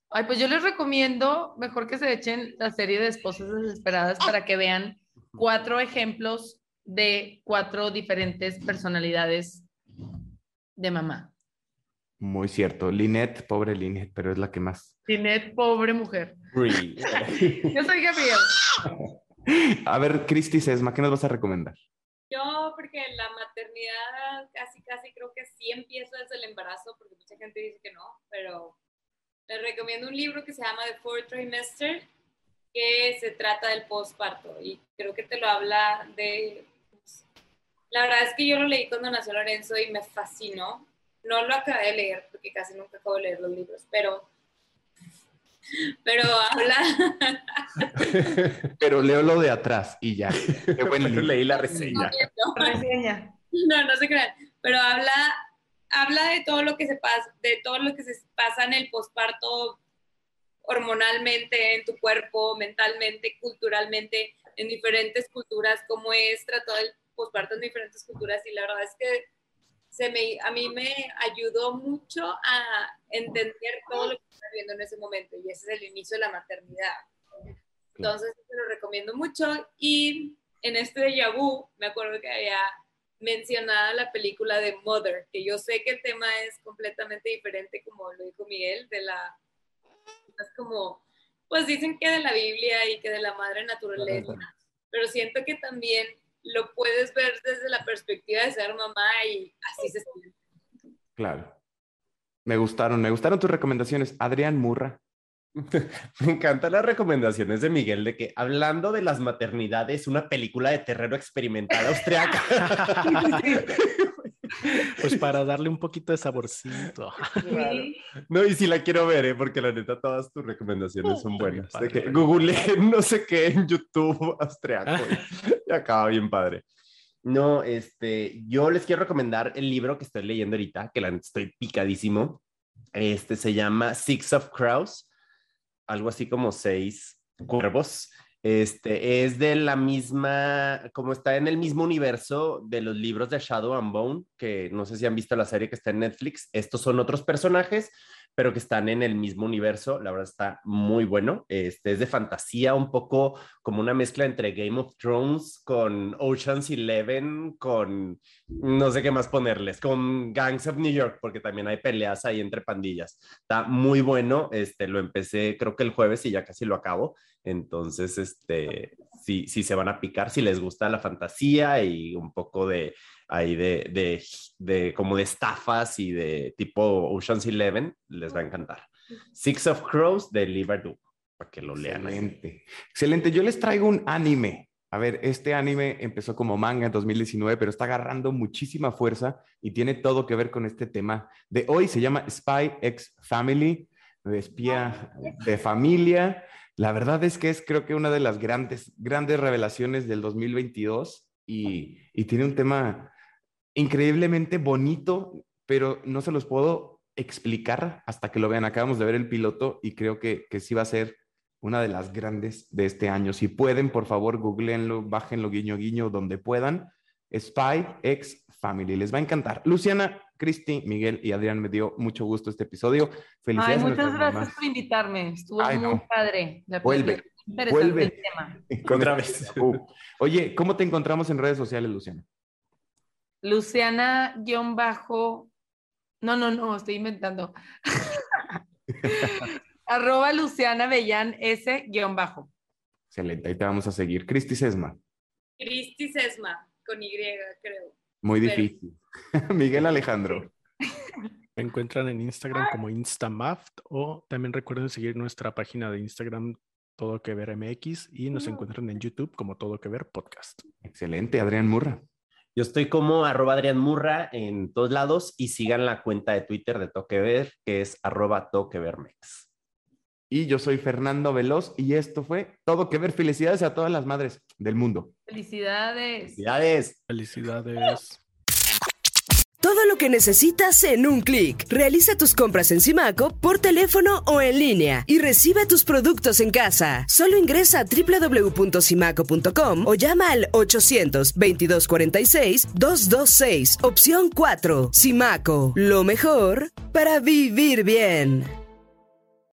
Ay, pues yo les recomiendo mejor que se echen la serie de Esposas Desesperadas para que vean cuatro ejemplos de cuatro diferentes personalidades de mamá. Muy cierto. Linette, pobre Linette, pero es la que más. Tiene pobre mujer. Yo soy Gabriel. A ver, Cristi Sesma, ¿qué nos vas a recomendar? Yo, porque la maternidad casi, casi creo que sí empieza desde el embarazo, porque mucha gente dice que no, pero les recomiendo un libro que se llama The Fourth Trimester, que se trata del postparto y creo que te lo habla de... La verdad es que yo lo leí cuando nació Lorenzo y me fascinó. No lo acabé de leer porque casi nunca acabo de leer los libros, pero... Pero habla... Pero leo lo de atrás y ya. Qué buen libro. Leí la reseña. Reseña. No, no se crean, pero habla, habla de todo lo que se pasa, de todo lo que se pasa en el posparto hormonalmente en tu cuerpo, mentalmente, culturalmente, en diferentes culturas, cómo es tratado el posparto en diferentes culturas y la verdad es que se me, a mí me ayudó mucho a entender todo lo que estaba viendo en ese momento y ese es el inicio de la maternidad. Entonces, te lo recomiendo mucho y en este déjà vu me acuerdo que había mencionado la película de Mother, que yo sé que el tema es completamente diferente, como lo dijo Miguel, de la, es como, pues dicen que de la Biblia y que de la madre naturaleza, pero siento que también lo puedes ver desde la perspectiva de ser mamá y así se siente. Claro. Me gustaron, me gustaron tus recomendaciones. Adrián Murra. Me encantan las recomendaciones de Miguel de que hablando de las maternidades, una película de terror experimental austriaca. Pues para darle un poquito de saborcito. No, y sí la quiero ver, ¿eh? porque la neta todas tus recomendaciones son buenas. padre. De que Google no sé qué en YouTube austriaco y, y acaba bien padre. No, este, yo les quiero recomendar el libro que estoy leyendo ahorita, que la estoy picadísimo. Este se llama Six of Crows, algo así como seis cuervos. Este es de la misma, como está en el mismo universo de los libros de Shadow and Bone, que no sé si han visto la serie que está en Netflix. Estos son otros personajes, pero que están en el mismo universo. La verdad está muy bueno. Este es de fantasía, un poco como una mezcla entre Game of Thrones con Ocean's Eleven, con no sé qué más ponerles, con Gangs of New York, porque también hay peleas ahí entre pandillas. Está muy bueno. Este lo empecé creo que el jueves y ya casi lo acabo. Entonces, este, si, si se van a picar, si les gusta la fantasía y un poco de ahí de, de, de, como de estafas y de tipo Ocean's Eleven, les va a encantar. Six of Crows de Lee para que lo lean. Excelente. Excelente. Yo les traigo un anime. A ver, este anime empezó como manga en 2019, pero está agarrando muchísima fuerza y tiene todo que ver con este tema de hoy. Se llama Spy X Family, espía de familia. La verdad es que es creo que una de las grandes, grandes revelaciones del 2022 y, y tiene un tema increíblemente bonito, pero no se los puedo explicar hasta que lo vean. Acabamos de ver el piloto y creo que, que sí va a ser una de las grandes de este año. Si pueden, por favor, googleenlo, bájenlo guiño guiño donde puedan. Spy X Family. Les va a encantar. Luciana, Cristi, Miguel y Adrián, me dio mucho gusto este episodio. Felicidades. muchas gracias por invitarme. Estuvo muy padre. vuelve. Vuelve. Otra vez. Uh. Oye, ¿cómo te encontramos en redes sociales, Luciana? Luciana bajo, no, no, no, estoy inventando. Arroba Luciana Bellán S guion bajo. Excelente, ahí te vamos a seguir. Cristi Sesma. Cristi Sesma, con Y, creo. Muy difícil. Miguel Alejandro. Me encuentran en Instagram como Instamaft o también recuerden seguir nuestra página de Instagram Todo Que Ver MX y nos encuentran en YouTube como Todo Que Ver Podcast. Excelente, Adrián Murra. Yo estoy como arroba Adrián Murra en todos lados y sigan la cuenta de Twitter de Toque Ver, que es arroba toquevermex. Y yo soy Fernando Veloz y esto fue Todo Que Ver. Felicidades a todas las madres del mundo. Felicidades. Felicidades. Felicidades. Todo lo que necesitas en un clic. Realiza tus compras en Simaco por teléfono o en línea y recibe tus productos en casa. Solo ingresa a www.simaco.com o llama al 800-2246-226, opción 4. Simaco, lo mejor para vivir bien.